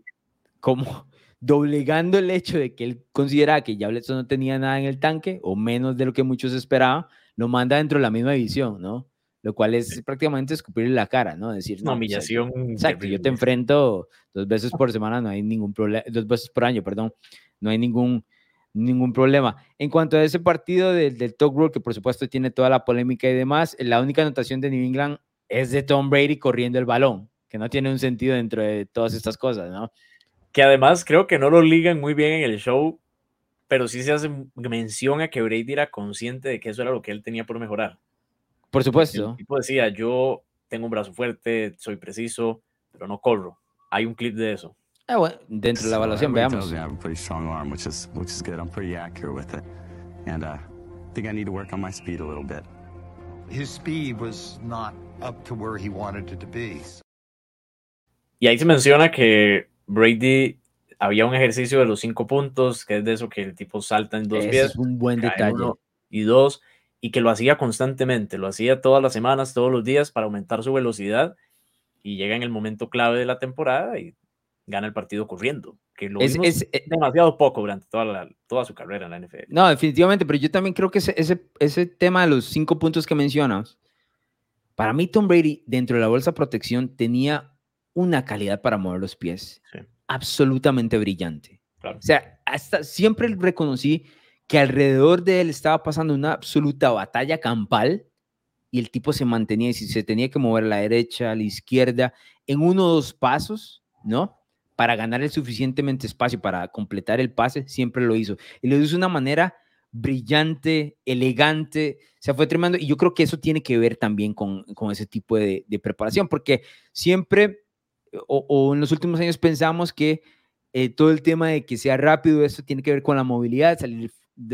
como doblegando el hecho de que él consideraba que ya Bledsoe no tenía nada en el tanque o menos de lo que muchos esperaban, lo manda dentro de la misma división, ¿no? Lo cual es prácticamente escupirle la cara, ¿no? Decir, no, humillación. exacto, yo te enfrento dos veces por semana, no hay ningún problema, dos veces por año, perdón, no hay ningún, ningún problema. En cuanto a ese partido del, del Talk World, que por supuesto tiene toda la polémica y demás, la única anotación de New England es de Tom Brady corriendo el balón, que no tiene un sentido dentro de todas estas cosas, ¿no? Que además creo que no lo ligan muy bien en el show pero sí se hace mención a que Brady era consciente de que eso era lo que él tenía por mejorar. Por supuesto. El tipo decía, yo tengo un brazo fuerte, soy preciso, pero no corro. Hay un clip de eso. Ah, bueno, dentro de la evaluación, veamos. Y ahí se menciona que Brady había un ejercicio de los cinco puntos, que es de eso que el tipo salta en dos pies. Es un buen detalle. y dos, y que lo hacía constantemente, lo hacía todas las semanas, todos los días para aumentar su velocidad y llega en el momento clave de la temporada y gana el partido corriendo, que lo es, eh, demasiado poco durante toda, toda su carrera en la NFL. No, definitivamente, pero yo también creo que ese, ese, ese tema de los cinco puntos que mencionas, para mí Tom Brady dentro de la bolsa protección tenía una calidad para mover los pies. Sí absolutamente brillante. O sea, hasta siempre reconocí que alrededor de él estaba pasando una absoluta batalla campal y el tipo se mantenía y si se tenía que mover a la derecha, a la izquierda, en uno o dos pasos, ¿no? Para ganar el suficientemente espacio para completar el pase, siempre lo hizo. Y lo hizo de una manera brillante, elegante, o sea, fue tremendo. Y yo creo que eso tiene que ver también con, con ese tipo de, de preparación, porque siempre o, en los últimos años pensamos que eh, todo el tema de que sea rápido, eso tiene que ver con la movilidad, salir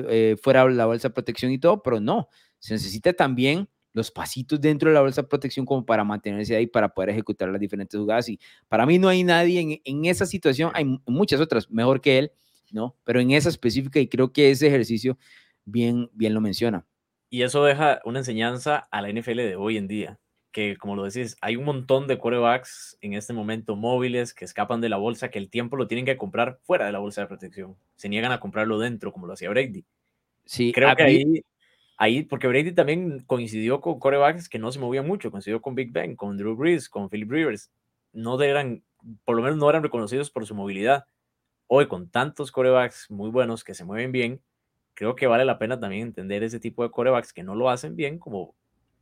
eh, fuera de la bolsa de protección y todo, pero no, se necesita también los pasitos dentro de la bolsa de protección como para mantenerse ahí, para poder ejecutar las diferentes jugadas. Y para mí no hay nadie en, en esa situación, hay muchas otras mejor que él, ¿no? Pero en esa específica y creo que ese ejercicio bien, bien lo menciona. Y eso deja una enseñanza a la NFL de hoy en día que, como lo decís, hay un montón de quarterbacks en este momento móviles que escapan de la bolsa, que el tiempo lo tienen que comprar fuera de la bolsa de protección. Se niegan a comprarlo dentro, como lo hacía Brady. Sí, creo que ahí, ahí, porque Brady también coincidió con quarterbacks que no se movían mucho, coincidió con Big Ben, con Drew Brees, con Philip Rivers. No eran, por lo menos no eran reconocidos por su movilidad. Hoy, con tantos quarterbacks muy buenos que se mueven bien, creo que vale la pena también entender ese tipo de quarterbacks que no lo hacen bien, como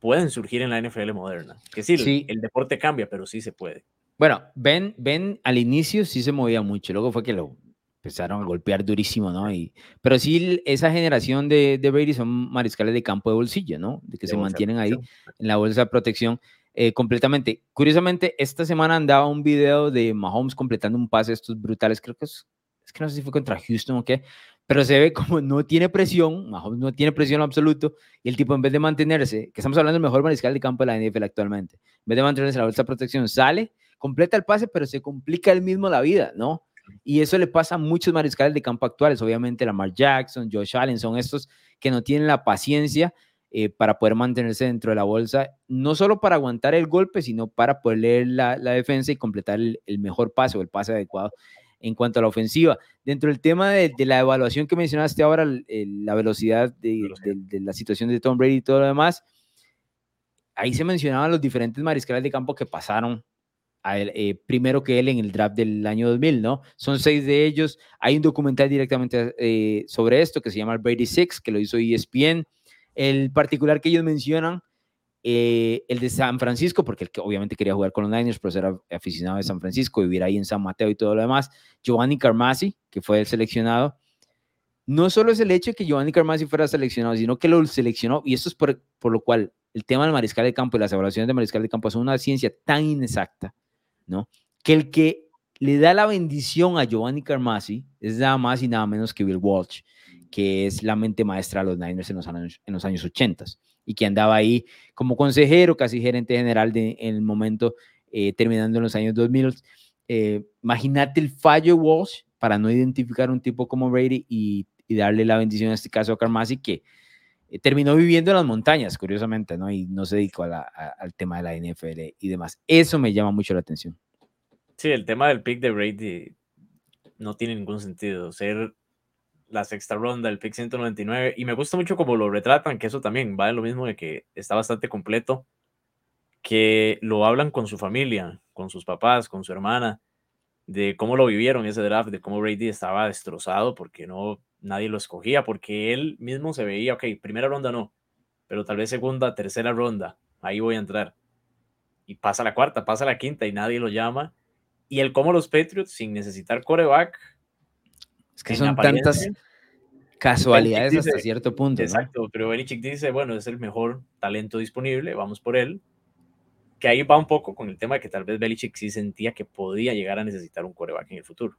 pueden surgir en la NFL moderna. Que sí, sí. El, deporte cambia, pero sí se puede. Bueno, Ben, ben al inicio sí se movía mucho, luego fue que lo empezaron a golpear durísimo, ¿no? Y, pero sí, esa generación de, de Brady son mariscales de campo de bolsillo, ¿no? De que se mantienen ahí en la bolsa de protección eh, completamente. Curiosamente, esta semana andaba un video de Mahomes completando un pase estos brutales, creo que es, es que no sé si fue contra Houston o qué, pero se ve como no tiene presión, Mahomes no tiene presión en absoluto, y el tipo en vez de mantenerse, que estamos hablando del mejor mariscal de campo de la NFL actualmente, en vez de mantenerse en la bolsa de protección, sale, completa el pase, pero se complica él mismo la vida, ¿no? Y eso le pasa a muchos mariscales de campo actuales, obviamente Lamar Jackson, Josh Allen, son estos que no tienen la paciencia eh, para poder mantenerse dentro de la bolsa, no solo para aguantar el golpe, sino para poder leer la, defensa y completar el, mejor pase o el pase adecuado en cuanto a la ofensiva. Dentro del tema de, la evaluación que mencionaste ahora, la velocidad de, de, la situación de Tom Brady y todo lo demás, ahí se mencionaban los diferentes mariscales de campo que pasaron eh, primero que él en el draft del año 2000, ¿no? Son seis de ellos. Hay un documental directamente eh, sobre esto que se llama Brady Six, que lo hizo ESPN. El particular que ellos mencionan, eh, el de San Francisco, porque que obviamente quería jugar con los Niners, pero era aficionado de San Francisco, vivir ahí en San Mateo y todo lo demás. Giovanni Carmasi, que fue el seleccionado. No solo es el hecho que Giovanni Carmasi fuera seleccionado, sino que lo seleccionó, y esto es por, por lo cual el tema del mariscal de campo y las evaluaciones de mariscal de campo son una ciencia tan inexacta ¿no? Que el que le da la bendición a Giovanni Carmasi es nada más y nada menos que Bill Walsh, que es la mente maestra de los Niners en los años, en los años 80 y que andaba ahí como consejero, casi gerente general de, en el momento, eh, terminando en los años 2000. Eh, imagínate el fallo Walsh para no identificar un tipo como Brady y, darle la bendición en este caso a Carmasi, que eh, terminó viviendo en las montañas, curiosamente, ¿no? Y no se dedicó al tema de la NFL y demás. Eso me llama mucho la atención. Sí, el tema del pick de Brady no tiene ningún sentido. Ser la sexta ronda, el pick 199, y me gusta mucho cómo lo retratan, que eso también va en lo mismo de que está bastante completo, que lo hablan con su familia, con sus papás, con su hermana, de cómo lo vivieron ese draft, de cómo Brady estaba destrozado porque no nadie lo escogía porque él mismo se veía, ok, primera ronda no, pero tal vez segunda, tercera ronda, ahí voy a entrar. Y pasa la cuarta, pasa la quinta y nadie lo llama. Y el cómo los Patriots, sin necesitar coreback. Es que son tantas casualidades hasta cierto punto. Exacto, pero Belichick dice, bueno, es el mejor talento disponible, vamos por él. Que ahí va un poco con el tema de que tal vez Belichick sí sentía que podía llegar a necesitar un coreback en el futuro.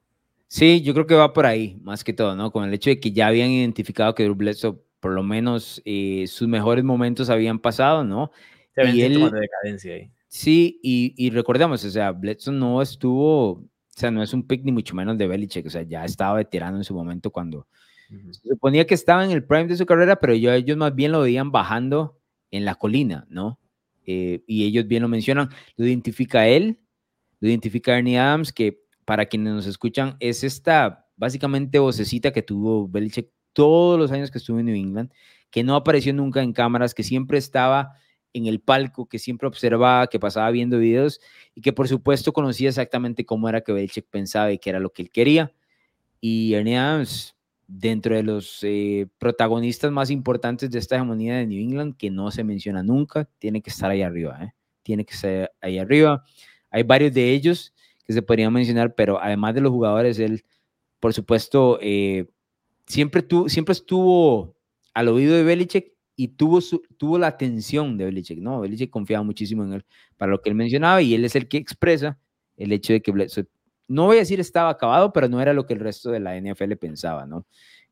Sí, yo creo que va por ahí, más que todo, ¿no? Con el hecho de que ya habían identificado que Drew Bledsoe, por lo menos, eh, sus mejores momentos habían pasado, ¿no? Se y él, de decadencia ahí. Sí, y, y recordemos, o sea, Bledsoe no estuvo, o sea, no es un pick ni mucho menos de Belichick, o sea, ya estaba veterano en su momento cuando se suponía que estaba en el prime de su carrera, pero ellos más bien lo veían bajando en la colina, ¿no? Eh, y ellos bien lo mencionan, lo identifica él, lo identifica Ernie Adams, que para quienes nos escuchan, es esta básicamente vocecita que tuvo Belichick todos los años que estuvo en New England, que no apareció nunca en cámaras, que siempre estaba en el palco, que siempre observaba, que pasaba viendo videos y que por supuesto conocía exactamente cómo era que Belichick pensaba y qué era lo que él quería. Y Ernie Adams, dentro de los eh, protagonistas más importantes de esta hegemonía de New England, que no se menciona nunca, tiene que estar ahí arriba, ¿eh? tiene que estar ahí arriba. Hay varios de ellos que se podrían mencionar, pero además de los jugadores, él, por supuesto, eh, siempre, tu, siempre estuvo al oído de Belichick y tuvo, su, tuvo la atención de Belichick, ¿no? Belichick confiaba muchísimo en él para lo que él mencionaba y él es el que expresa el hecho de que no voy a decir estaba acabado, pero no era lo que el resto de la NFL pensaba, ¿no?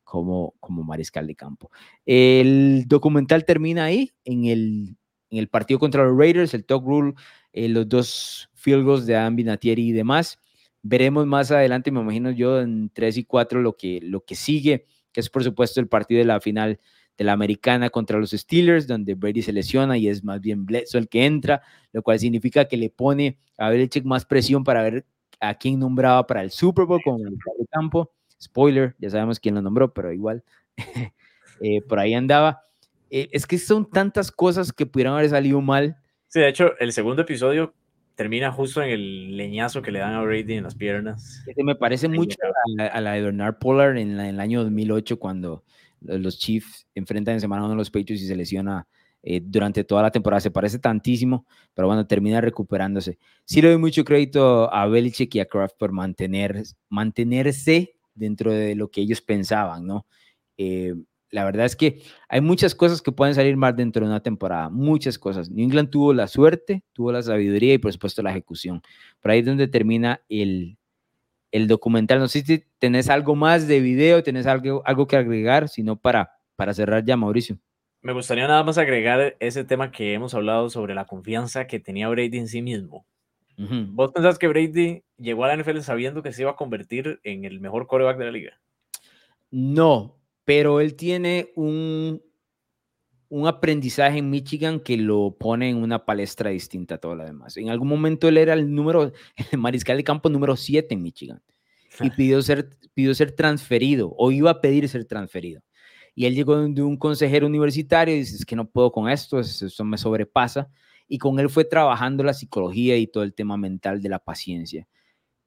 Como, como mariscal de campo. El documental termina ahí, en el, en el partido contra los Raiders, el talk rule, eh, los dos field goals de Adam Vinatieri y demás. Veremos más adelante, me imagino yo, en 3 y 4 lo que, lo que sigue, que es por supuesto el partido de la final de la americana contra los Steelers, donde Brady se lesiona y es más bien Bledsoe el que entra, lo cual significa que le pone a Belichick más presión para ver a quién nombraba para el Super Bowl como el campo. Spoiler, ya sabemos quién lo nombró, pero igual eh, por ahí andaba. Eh, es que son tantas cosas que pudieran haber salido mal. Sí, de hecho, el segundo episodio termina justo en el leñazo que le dan a Brady en las piernas. Me parece mucho a la, de Bernard Pollard en, el año 2008 cuando los Chiefs enfrentan en semana uno a los Patriots y se lesiona eh, durante toda la temporada. Se parece tantísimo, pero bueno, termina recuperándose. Sí le doy mucho crédito a Belichick y a Kraft por mantener, mantenerse dentro de lo que ellos pensaban, ¿no? Eh, la verdad es que hay muchas cosas que pueden salir mal dentro de una temporada, muchas cosas. New England tuvo la suerte, tuvo la sabiduría y por supuesto la ejecución. Por ahí es donde termina el, el documental. No sé si tenés algo más de video, tenés algo, algo que agregar, sino para, para cerrar ya, Mauricio. Me gustaría nada más agregar ese tema que hemos hablado sobre la confianza que tenía Brady en sí mismo. ¿Vos pensás que Brady llegó a la NFL sabiendo que se iba a convertir en el mejor coreback de la liga? No, pero él tiene un, un aprendizaje en Michigan que lo pone en una palestra distinta a todo lo demás. En algún momento él era el número, el mariscal de campo número 7 en Michigan y pidió ser, pidió ser transferido o iba a pedir ser transferido. Y él llegó de un consejero universitario y dice, es que no puedo con esto, eso me sobrepasa. Y con él fue trabajando la psicología y todo el tema mental de la paciencia.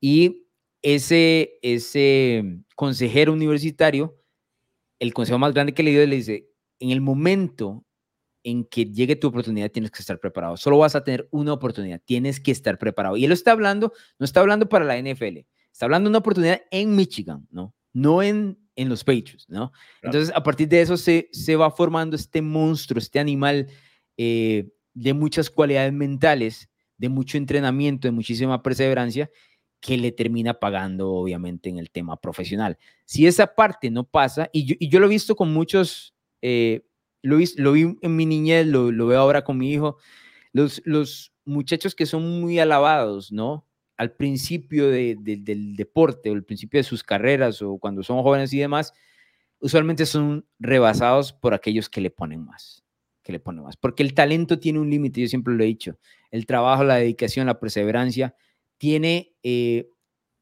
Y ese, ese consejero universitario el consejo más grande que le dio le dice, en el momento en que llegue tu oportunidad tienes que estar preparado. Solo vas a tener una oportunidad, tienes que estar preparado. Y él está hablando, no está hablando para la NFL, está hablando de una oportunidad en Michigan, ¿no? No en, en los Patriots, ¿no? Entonces, a partir de eso se, se va formando este monstruo, este animal eh, de muchas cualidades mentales, de mucho entrenamiento, de muchísima perseverancia que le termina pagando, obviamente, en el tema profesional. Si esa parte no pasa, y yo, lo he visto con muchos, eh, lo, vi, en mi niñez, lo, lo, veo ahora con mi hijo, los, los muchachos que son muy alabados, ¿no? Al principio del deporte, o al principio de sus carreras, o cuando son jóvenes y demás, usualmente son rebasados por aquellos que le ponen más, que le ponen más, porque el talento tiene un límite, yo siempre lo he dicho, el trabajo, la dedicación, la perseverancia, tiene eh,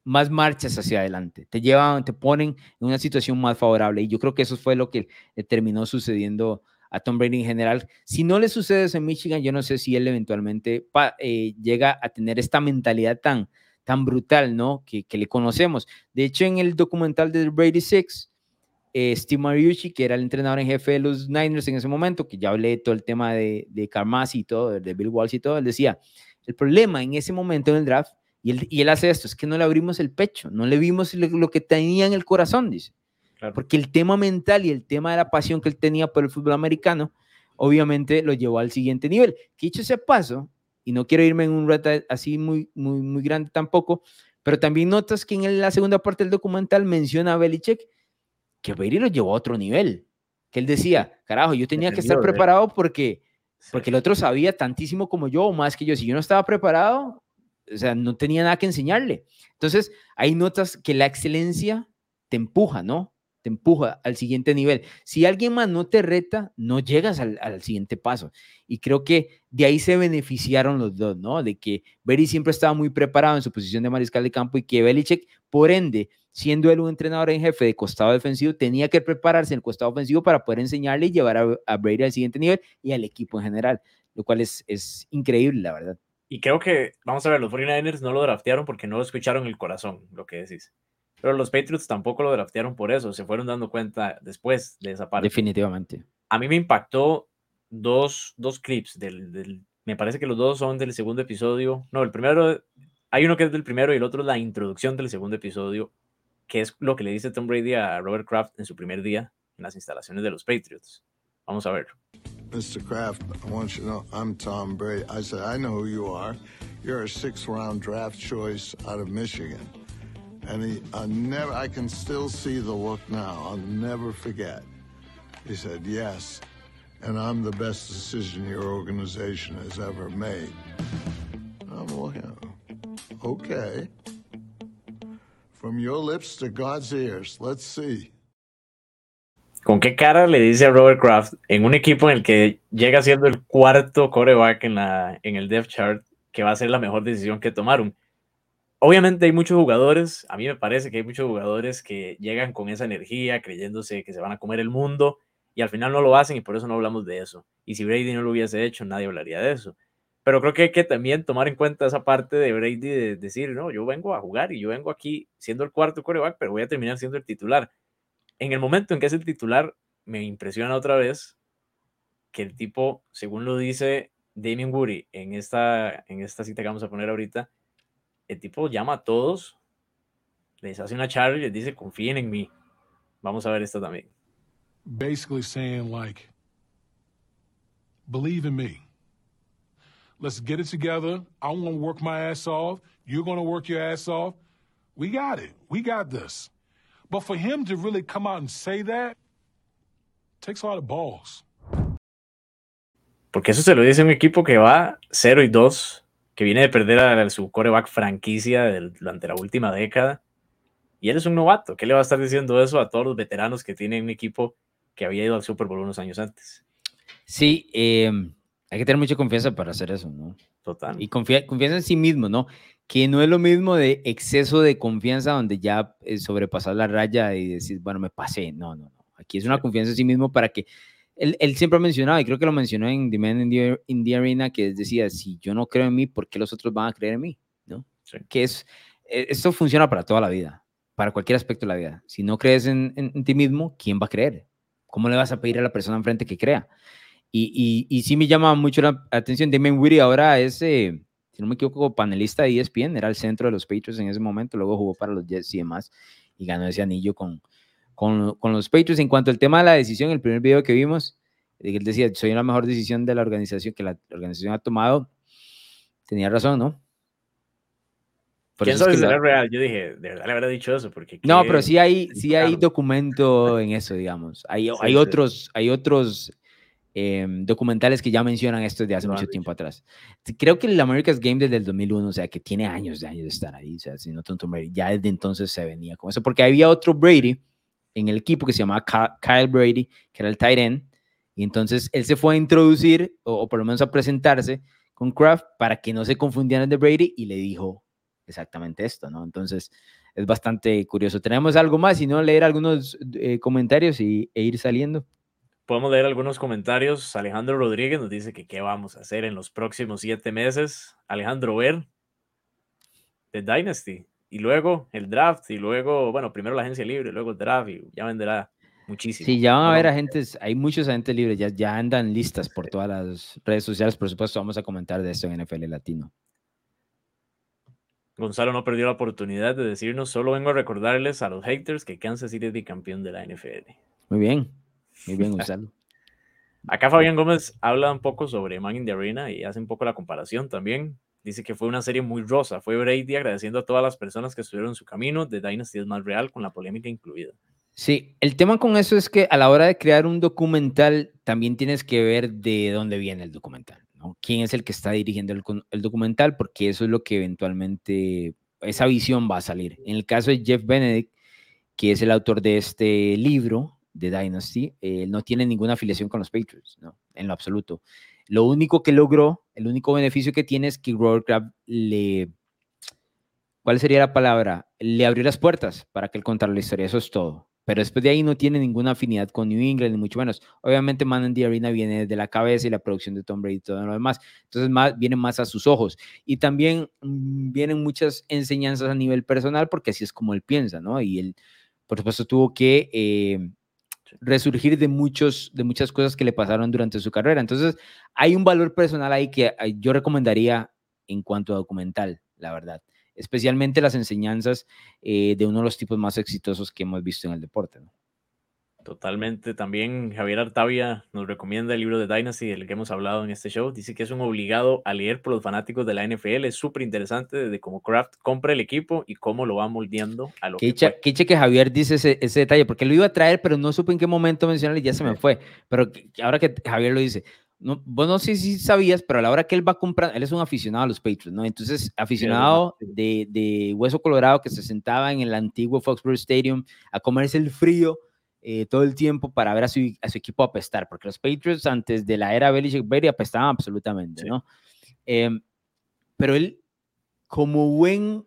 más marchas hacia adelante, te llevan, te ponen en una situación más favorable. Y yo creo que eso fue lo que terminó sucediendo a Tom Brady en general. Si no le sucede eso en Michigan, yo no sé si él eventualmente eh, llega a tener esta mentalidad tan, tan brutal, ¿no? Que, que, le conocemos. De hecho, en el documental de Brady Six, eh, Steve Mariucci, que era el entrenador en jefe de los Niners en ese momento, que ya hablé de todo el tema de, de y todo, de Bill Walsh y todo, él decía, el problema en ese momento en el draft y él, hace esto, es que no le abrimos el pecho, no le vimos lo, que tenía en el corazón, dice. Porque el tema mental y el tema de la pasión que él tenía por el fútbol americano, obviamente lo llevó al siguiente nivel. Que dicho ese paso, y no quiero irme en un rato así muy, muy, muy grande tampoco, pero también notas que en la segunda parte del documental menciona a Belichick que Brady lo llevó a otro nivel. Que él decía, carajo, yo tenía que estar preparado porque, porque el otro sabía tantísimo como yo o más que yo. Si yo no estaba preparado, o sea, no tenía nada que enseñarle. Entonces, hay notas que la excelencia te empuja, ¿no? Te empuja al siguiente nivel. Si alguien más no te reta, no llegas al, siguiente paso. Y creo que de ahí se beneficiaron los dos, ¿no? De que Berry siempre estaba muy preparado en su posición de mariscal de campo y que Belichick, por ende, siendo él un entrenador en jefe de costado defensivo, tenía que prepararse en el costado ofensivo para poder enseñarle y llevar a, a Brady al siguiente nivel y al equipo en general, lo cual es, es increíble, la verdad. Y creo que, vamos a ver, los 49ers no lo draftearon porque no lo escucharon el corazón, lo que decís. Pero los Patriots tampoco lo draftearon por eso, se fueron dando cuenta después de esa parte. Definitivamente. A mí me impactó dos, dos clips del, del, me parece que los dos son del segundo episodio. No, el primero, hay uno que es del primero y el otro es la introducción del segundo episodio, que es lo que le dice Tom Brady a Robert Kraft en su primer día en las instalaciones de los Patriots. Vamos a ver. Mr. Kraft, I want you to know I'm Tom Brady. I said, I know who you are. You're a six round draft choice out of Michigan. And he, I never, I can still see the look now. I'll never forget. He said, yes. And I'm the best decision your organization has ever made. I'm looking, okay. From your lips to God's ears, let's see. ¿Con qué cara le dice a Robert Kraft en un equipo en el que llega siendo el cuarto coreback en, la, en el depth chart que va a ser la mejor decisión que tomaron? Obviamente hay muchos jugadores, a mí me parece que hay muchos jugadores que llegan con esa energía, creyéndose que se van a comer el mundo y al final no lo hacen y por eso no hablamos de eso. Y si Brady no lo hubiese hecho, nadie hablaría de eso. Pero creo que hay que también tomar en cuenta esa parte de Brady de decir, no, yo vengo a jugar y yo vengo aquí siendo el cuarto coreback, pero voy a terminar siendo el titular en el momento en que es el titular, me impresiona otra vez que el tipo, según lo dice Damien Woody en esta, en esta cita que vamos a poner ahorita, el tipo llama a todos les hace una charla y les dice, confíen en mí. Vamos a ver esto también. Basically saying like, believe in me. Let's get it together. I'm going to work my ass off. You're going to work your ass off. We got it. We got this. But for him to really come out and say that takes a lot of balls. Porque eso se lo dice un equipo que va 0 y 2, que viene de perder a su coreback franquicia durante la última década. Y él es un novato. ¿Qué le va a estar diciendo eso a todos los veteranos que tienen un equipo que había ido al Super Bowl unos años antes? Sí, eh, hay que tener mucha confianza para hacer eso, ¿no? Total. Y confianza en sí mismo, ¿no? Que no es lo mismo de exceso de confianza donde ya eh, sobrepasar la raya y decir, bueno, me pasé. No, no, no. Aquí es una confianza en sí mismo para que él, él, siempre ha mencionado, y creo que lo mencionó en The Man in the, Arena, que decía, si yo no creo en mí, ¿por qué los otros van a creer en mí? ¿No? Que es, e, esto funciona para toda la vida, para cualquier aspecto de la vida. Si no crees en, en, ti mismo, ¿quién va a creer? ¿Cómo le vas a pedir a la persona enfrente que crea? Y, y, y sí me llama mucho la atención, Damon Weary ahora es, eh, si no me equivoco, panelista de ESPN, era el centro de los Patriots en ese momento, luego jugó para los Jets y demás, y ganó ese anillo con, con, con, los Patriots. En cuanto al tema de la decisión, el primer video que vimos, él decía, soy la mejor decisión de la organización que la organización ha tomado, tenía razón, ¿no? Por ¿Quién sabe si era real? Yo dije, de verdad le habría dicho eso, porque... No, pero sí hay, sí hay documento en eso, digamos. Hay, hay otros, hay otros em, documentales que ya mencionan esto de hace mucho tiempo atrás. Creo que el America's Game desde el 2001, o sea, que tiene años de años de estar ahí, o sea, si no tonto Brady, ya desde entonces se venía con eso, porque había otro Brady en el equipo que se llamaba Kyle Brady, que era el tight end, y entonces él se fue a introducir, o, por lo menos a presentarse con Kraft para que no se confundieran de Brady y le dijo exactamente esto, ¿no? Entonces es bastante curioso. Tenemos algo más, si no, leer algunos eh, comentarios y, e ir saliendo. Podemos leer algunos comentarios. Alejandro Rodríguez nos dice que qué vamos a hacer en los próximos siete meses. Alejandro Ver, de Dynasty y luego el draft, y luego, bueno, primero la agencia libre, luego el draft, y ya venderá muchísimo. Sí, ya van a haber agentes, hay muchos agentes libres, ya, ya andan listas por todas las redes sociales, por supuesto, vamos a comentar de esto en NFL Latino. Gonzalo no perdió la oportunidad de decirnos, solo vengo a recordarles a los haters que Kansas City es campeón de la NFL. Muy bien, muy bien, Gonzalo. Acá Fabián Gómez habla un poco sobre Man in the Arena y hace un poco la comparación también. Dice que fue una serie muy rosa. Fue Brady agradeciendo a todas las personas que estuvieron en su camino. The Dynasty es más real, con la polémica incluida. Sí, el tema con eso es que a la hora de crear un documental también tienes que ver de dónde viene el documental, ¿no? ¿Quién es el que está dirigiendo el, el documental? Porque eso es lo que eventualmente, esa visión va a salir. En el caso de Jeff Benedict, que es el autor de este libro, de Dynasty, eh, no tiene ninguna afiliación con los Patriots, ¿no? En lo absoluto. Lo único que logró, el único beneficio que tiene es que Robert le, ¿cuál sería la palabra? Le abrió las puertas para que él contara la historia, eso es todo. Pero después de ahí no tiene ninguna afinidad con New England, ni mucho menos. Obviamente, Man in the Arena viene de la cabeza y la producción de Tom Brady y todo lo demás. Entonces, más, viene más a sus ojos. Y también mm, vienen muchas enseñanzas a nivel personal, porque así es como él piensa, ¿no? Y él, por supuesto, tuvo que eh, resurgir de, muchos, de muchas cosas que le pasaron durante su carrera. Entonces, hay un valor personal ahí que yo recomendaría en cuanto a documental, la verdad. Especialmente las enseñanzas eh, de uno de los tipos más exitosos que hemos visto en el deporte. ¿no? Totalmente. También Javier Artavia nos recomienda el libro de Dynasty, del que hemos hablado en este show. Dice que es un obligado a leer por los fanáticos de la NFL. Es súper interesante desde cómo Kraft compra el equipo y cómo lo va moldeando a lo que. Qué que, que Javier dice ese, ese, detalle, porque lo iba a traer, pero no supe en qué momento mencionarlo y ya se me fue. Pero ahora que Javier lo dice, no, vos no sé si sabías, pero a la hora que él va a comprar, él es un aficionado a los Patriots, ¿no? Entonces, aficionado de, de Hueso Colorado que se sentaba en el antiguo Foxborough Stadium a comerse el frío eh, todo el tiempo para ver a su, a su, equipo apestar, porque los Patriots antes de la era Belichick-Brady apestaban absolutamente, ¿no? Em, pero él, como buen,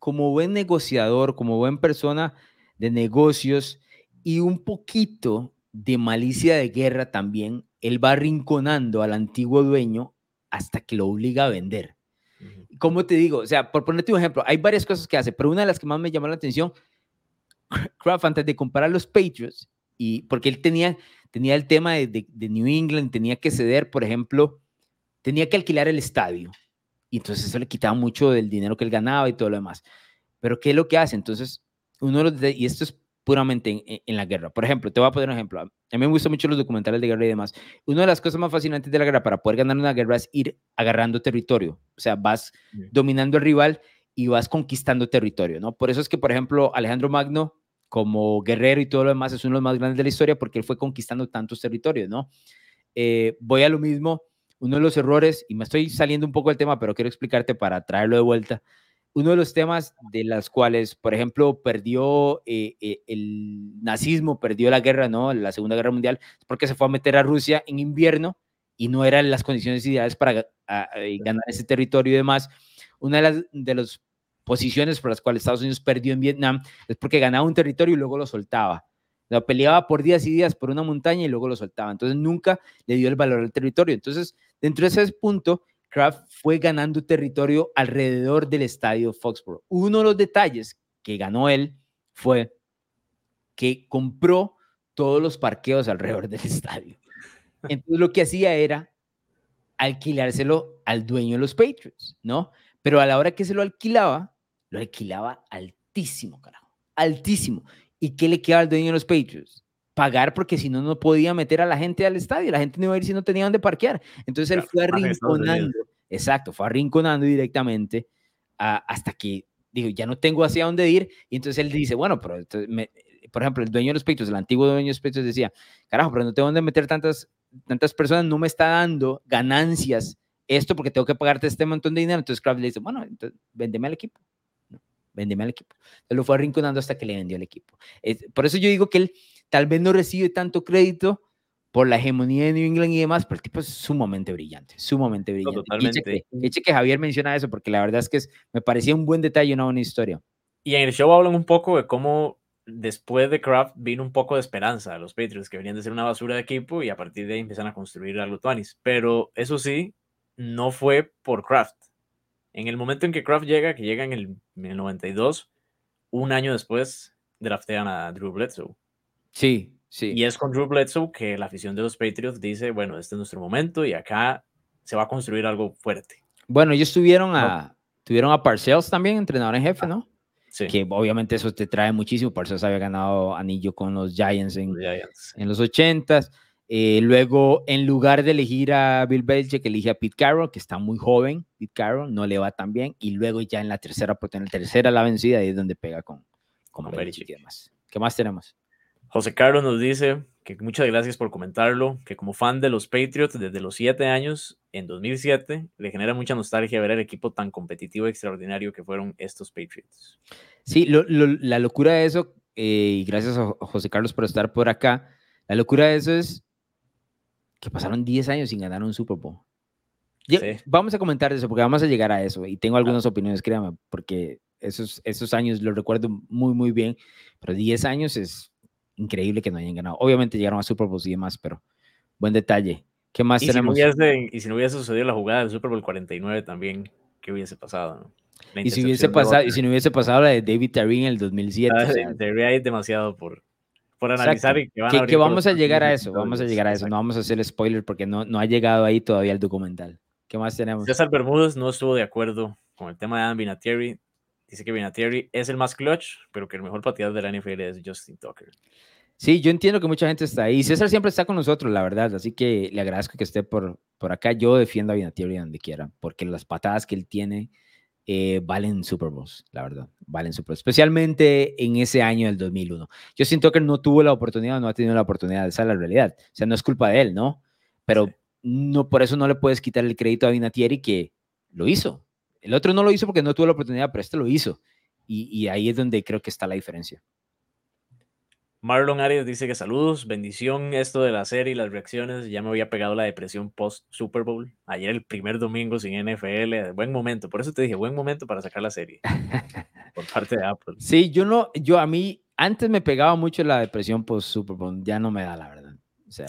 como buen negociador, como buena persona de negocios y un poquito de malicia de guerra también, él va rinconando al antiguo dueño hasta que lo obliga a vender. ¿Cómo te digo? O sea, por ponerte un ejemplo, hay varias cosas que hace, pero una de las que más me llamó la atención Kraft antes de comprar los Patriots, y porque él tenía, tenía el tema de, New England, tenía que ceder, por ejemplo, tenía que alquilar el estadio. Y entonces eso le quitaba mucho del dinero que él ganaba y todo lo demás. Pero ¿qué es lo que hace? Entonces uno de los, y esto es puramente en, la guerra. Por ejemplo, te voy a poner un ejemplo. A mí me gustan mucho los documentales de guerra y demás. Una de las cosas más fascinantes de la guerra para poder ganar una guerra es ir agarrando territorio. O sea, vas dominando al rival y vas conquistando territorio, ¿no? Por eso es que, por ejemplo, Alejandro Magno, como guerrero y todo lo demás, es uno de los más grandes de la historia porque él fue conquistando tantos territorios, ¿no? Eh, voy a lo mismo, uno de los errores, y me estoy saliendo un poco del tema, pero quiero explicarte para traerlo de vuelta uno de los temas de las cuales, por ejemplo, perdió eh, eh, el nazismo, perdió la guerra, ¿no? La Segunda Guerra Mundial, porque se fue a meter a Rusia en invierno y no eran las condiciones ideales para eh, ganar ese territorio y demás. Una de las, de las posiciones por las cuales Estados Unidos perdió en Vietnam es porque ganaba un territorio y luego lo soltaba. Lo peleaba por días y días por una montaña y luego lo soltaba. Entonces nunca le dio el valor al territorio. Entonces, dentro de ese punto, Kraft fue ganando territorio alrededor del estadio Foxborough. Uno de los detalles que ganó él fue que compró todos los parqueos alrededor del estadio. Entonces lo que hacía era alquilárselo al dueño de los Patriots, ¿no? Pero a la hora que se lo alquilaba, lo alquilaba altísimo, carajo, altísimo. ¿Y qué le quedaba al dueño de los Patriots? pagar porque si no, no podía meter a la gente al estadio, la gente no iba a ir si no tenía dónde parquear. Entonces él fue arrinconando, exacto, fue arrinconando directamente hasta que dijo, ya no tengo hacia dónde ir, y entonces él dice, bueno, pero por ejemplo, el dueño de los peitos, el antiguo dueño de los peitos decía, carajo, pero no tengo dónde meter tantas, tantas personas, no me está dando ganancias esto porque tengo que pagarte este montón de dinero. Entonces Kraft le dice, bueno, entonces, véndeme al equipo. No, véndeme al equipo. Entonces lo fue arrinconando hasta que le vendió el equipo. por eso yo digo que él tal vez no recibe tanto crédito por la hegemonía de New England y demás, pero el tipo es sumamente brillante, sumamente brillante. totalmente. Eche que, Javier menciona eso, porque la verdad es que me parecía un buen detalle, una buena historia. Y en el show hablan un poco de cómo después de Kraft vino un poco de esperanza a los Patriots, que venían de ser una basura de equipo y a partir de ahí empiezan a construir a los Tuanis. Pero eso sí, no fue por Kraft. En el momento en que Kraft llega, que llega en el, en el 92, un año después draftean a Drew Bledsoe. Sí, sí. Y es con Drew Bledsoe que la afición de los Patriots dice, bueno, este es nuestro momento y acá se va a construir algo fuerte. Bueno, ellos tuvieron a, tuvieron a Parcells también, entrenador en jefe, ¿no? Sí. Que obviamente eso te trae muchísimo. Parcells había ganado anillo con los Giants en, en los 80s. Eh, luego, en lugar de elegir a Bill Belichick, elige a Pete Carroll, que está muy joven. Pete Carroll no le va tan bien. Y luego ya en la tercera, porque en la tercera la vencida, ahí es donde pega con, con, Belichick y demás. ¿Qué más tenemos? José Carlos nos dice que muchas gracias por comentarlo, que como fan de los Patriots desde los siete años, en 2007, le genera mucha nostalgia ver el equipo tan competitivo y extraordinario que fueron estos Patriots. Sí, la locura de eso, eh, y gracias a José Carlos por estar por acá, la locura de eso es que pasaron 10 años sin ganar un Super Bowl. Vamos a comentar eso, porque vamos a llegar a eso, y tengo algunas opiniones, créame, porque esos, esos años los recuerdo muy, muy bien, pero 10 años es increíble que no hayan ganado. Obviamente llegaron a Super Bowl y demás, pero buen detalle. ¿Qué más tenemos? y si no hubiese sucedido la jugada del Super Bowl 49 también, ¿qué hubiese pasado? Y si, hubiese pasado, y si no hubiese pasado la de David Terry en el 2007. Ah, o demasiado por, por analizar y que, van que, vamos a llegar a eso, vamos a llegar a eso. No vamos a hacer spoiler porque no, no ha llegado ahí todavía el documental. ¿Qué más tenemos? César Bermúdez no estuvo de acuerdo con el tema de Adam Vinatieri. Dice que Vinatieri es el más clutch, pero que el mejor pateador de la NFL es Justin Tucker. Sí, yo entiendo que mucha gente está ahí. César siempre está con nosotros, la verdad. Así que le agradezco que esté por, por acá. Yo defiendo a Vinatieri donde quiera, porque las patadas que él tiene eh, valen Super Bowls, la verdad. Valen Super Bowls. Especialmente en ese año del 2001. Yo siento que no tuvo la oportunidad, no ha tenido la oportunidad. Esa es la realidad. O sea, no es culpa de él, ¿no? Pero no, por eso no le puedes quitar el crédito a Vinatieri que lo hizo. El otro no lo hizo porque no tuvo la oportunidad, pero este lo hizo. Y, y ahí es donde creo que está la diferencia. Marlon Arias dice que saludos, bendición esto de la serie y las reacciones. Ya me había pegado la depresión post Super Bowl. Ayer el primer domingo sin NFL, buen momento. Por eso te dije, buen momento para sacar la serie. por parte de Apple. Sí, yo no, yo a mí antes me pegaba mucho la depresión post Super Bowl, ya no me da la verdad. O sea,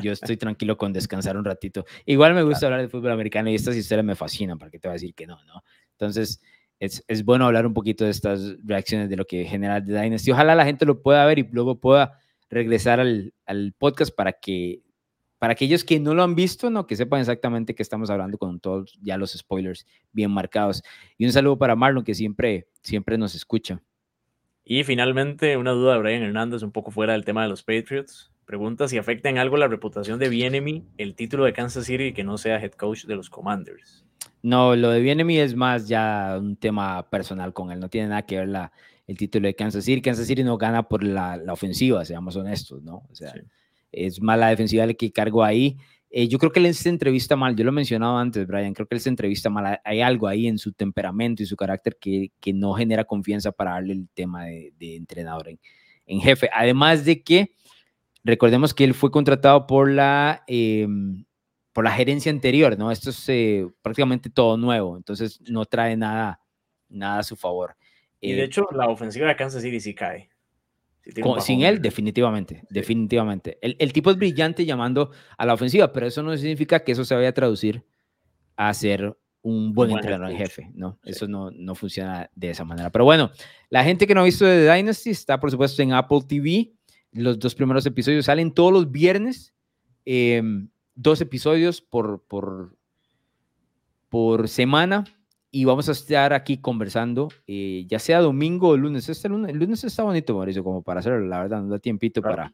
yo estoy tranquilo con descansar un ratito. Igual me gusta hablar de fútbol americano y estas historias me fascinan, ¿para qué te voy a decir que no, no? Entonces, es, bueno hablar un poquito de estas reacciones de lo que genera The Dynasty. Ojalá la gente lo pueda ver y luego pueda regresar al, podcast para que para aquellos que no lo han visto, no que sepan exactamente que estamos hablando con todos ya los spoilers bien marcados. Y un saludo para Marlon que siempre siempre nos escucha. Y finalmente, una duda de Brian Hernández, un poco fuera del tema de los Patriots. Pregunta si afecta en algo la reputación de Bienemy el título de Kansas City y que no sea head coach de los Commanders. No, lo de Bienemy es más ya un tema personal con él, no tiene nada que ver la, el título de Kansas City. Kansas City no gana por la, la ofensiva, seamos honestos, ¿no? O sea, es más la defensiva el que cargo ahí. Eh, yo creo que él se entrevista mal, yo lo he mencionado antes, Brian, creo que él se entrevista mal. Hay algo ahí en su temperamento y su carácter que, que no genera confianza para darle el tema de, entrenador en, jefe. Además de que, recordemos que él fue contratado por la, em, por la gerencia anterior, ¿no? Esto es eh, prácticamente todo nuevo, entonces no trae nada, nada a su favor. Y de eh, hecho, la ofensiva de Kansas City sí cae sin él, definitivamente, definitivamente. El, tipo es brillante llamando a la ofensiva, pero eso no significa que eso se vaya a traducir a ser un buen, entrenador en jefe, ¿no? Eso no, no funciona de esa manera. Pero bueno, la gente que no ha visto de The Dynasty está, por supuesto, en Apple TV. Los dos primeros episodios salen todos los viernes, em, dos episodios por, por, por semana y vamos a estar aquí conversando, eh, ya sea domingo o lunes. Este lunes. El lunes está bonito, Mauricio, como para hacerlo, la verdad, nos da tiempito para,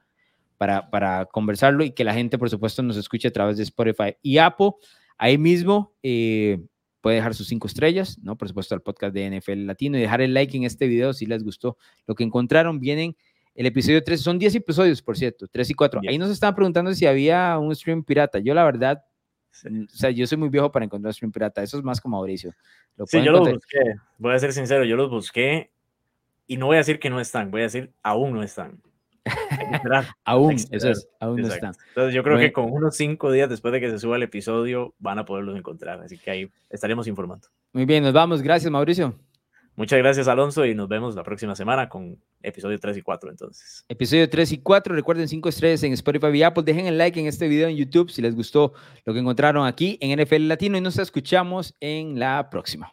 para, para conversarlo y que la gente, por supuesto, nos escuche a través de Spotify y Apple. Ahí mismo eh, puede dejar sus cinco estrellas, ¿no? Por supuesto, al podcast de NFL Latino y dejar el like en este video si les gustó lo que encontraron. Vienen el episodio 3, son 10 episodios, por cierto, 3 y 4. Ahí nos estaban preguntando si había un stream pirata. Yo, la verdad, o sea, yo soy muy viejo para encontrar stream pirata. Eso es más como Mauricio. sí, yo los busqué. Voy a ser sincero, yo los busqué y no voy a decir que no están, voy a decir aún no están. aún, eso es, aún no están. Entonces yo creo que con unos cinco días después de que se suba el episodio van a poderlos encontrar. Así que ahí estaremos informando. Muy bien, nos vamos. Gracias, Mauricio. Muchas gracias, Alonso, y nos vemos la próxima semana con episodio 3 y 4 entonces. Episodio 3 y 4, recuerden 5 estrellas en Spotify y Apple, dejen el like en este video en YouTube si les gustó lo que encontraron aquí en NFL Latino y nos escuchamos en la próxima.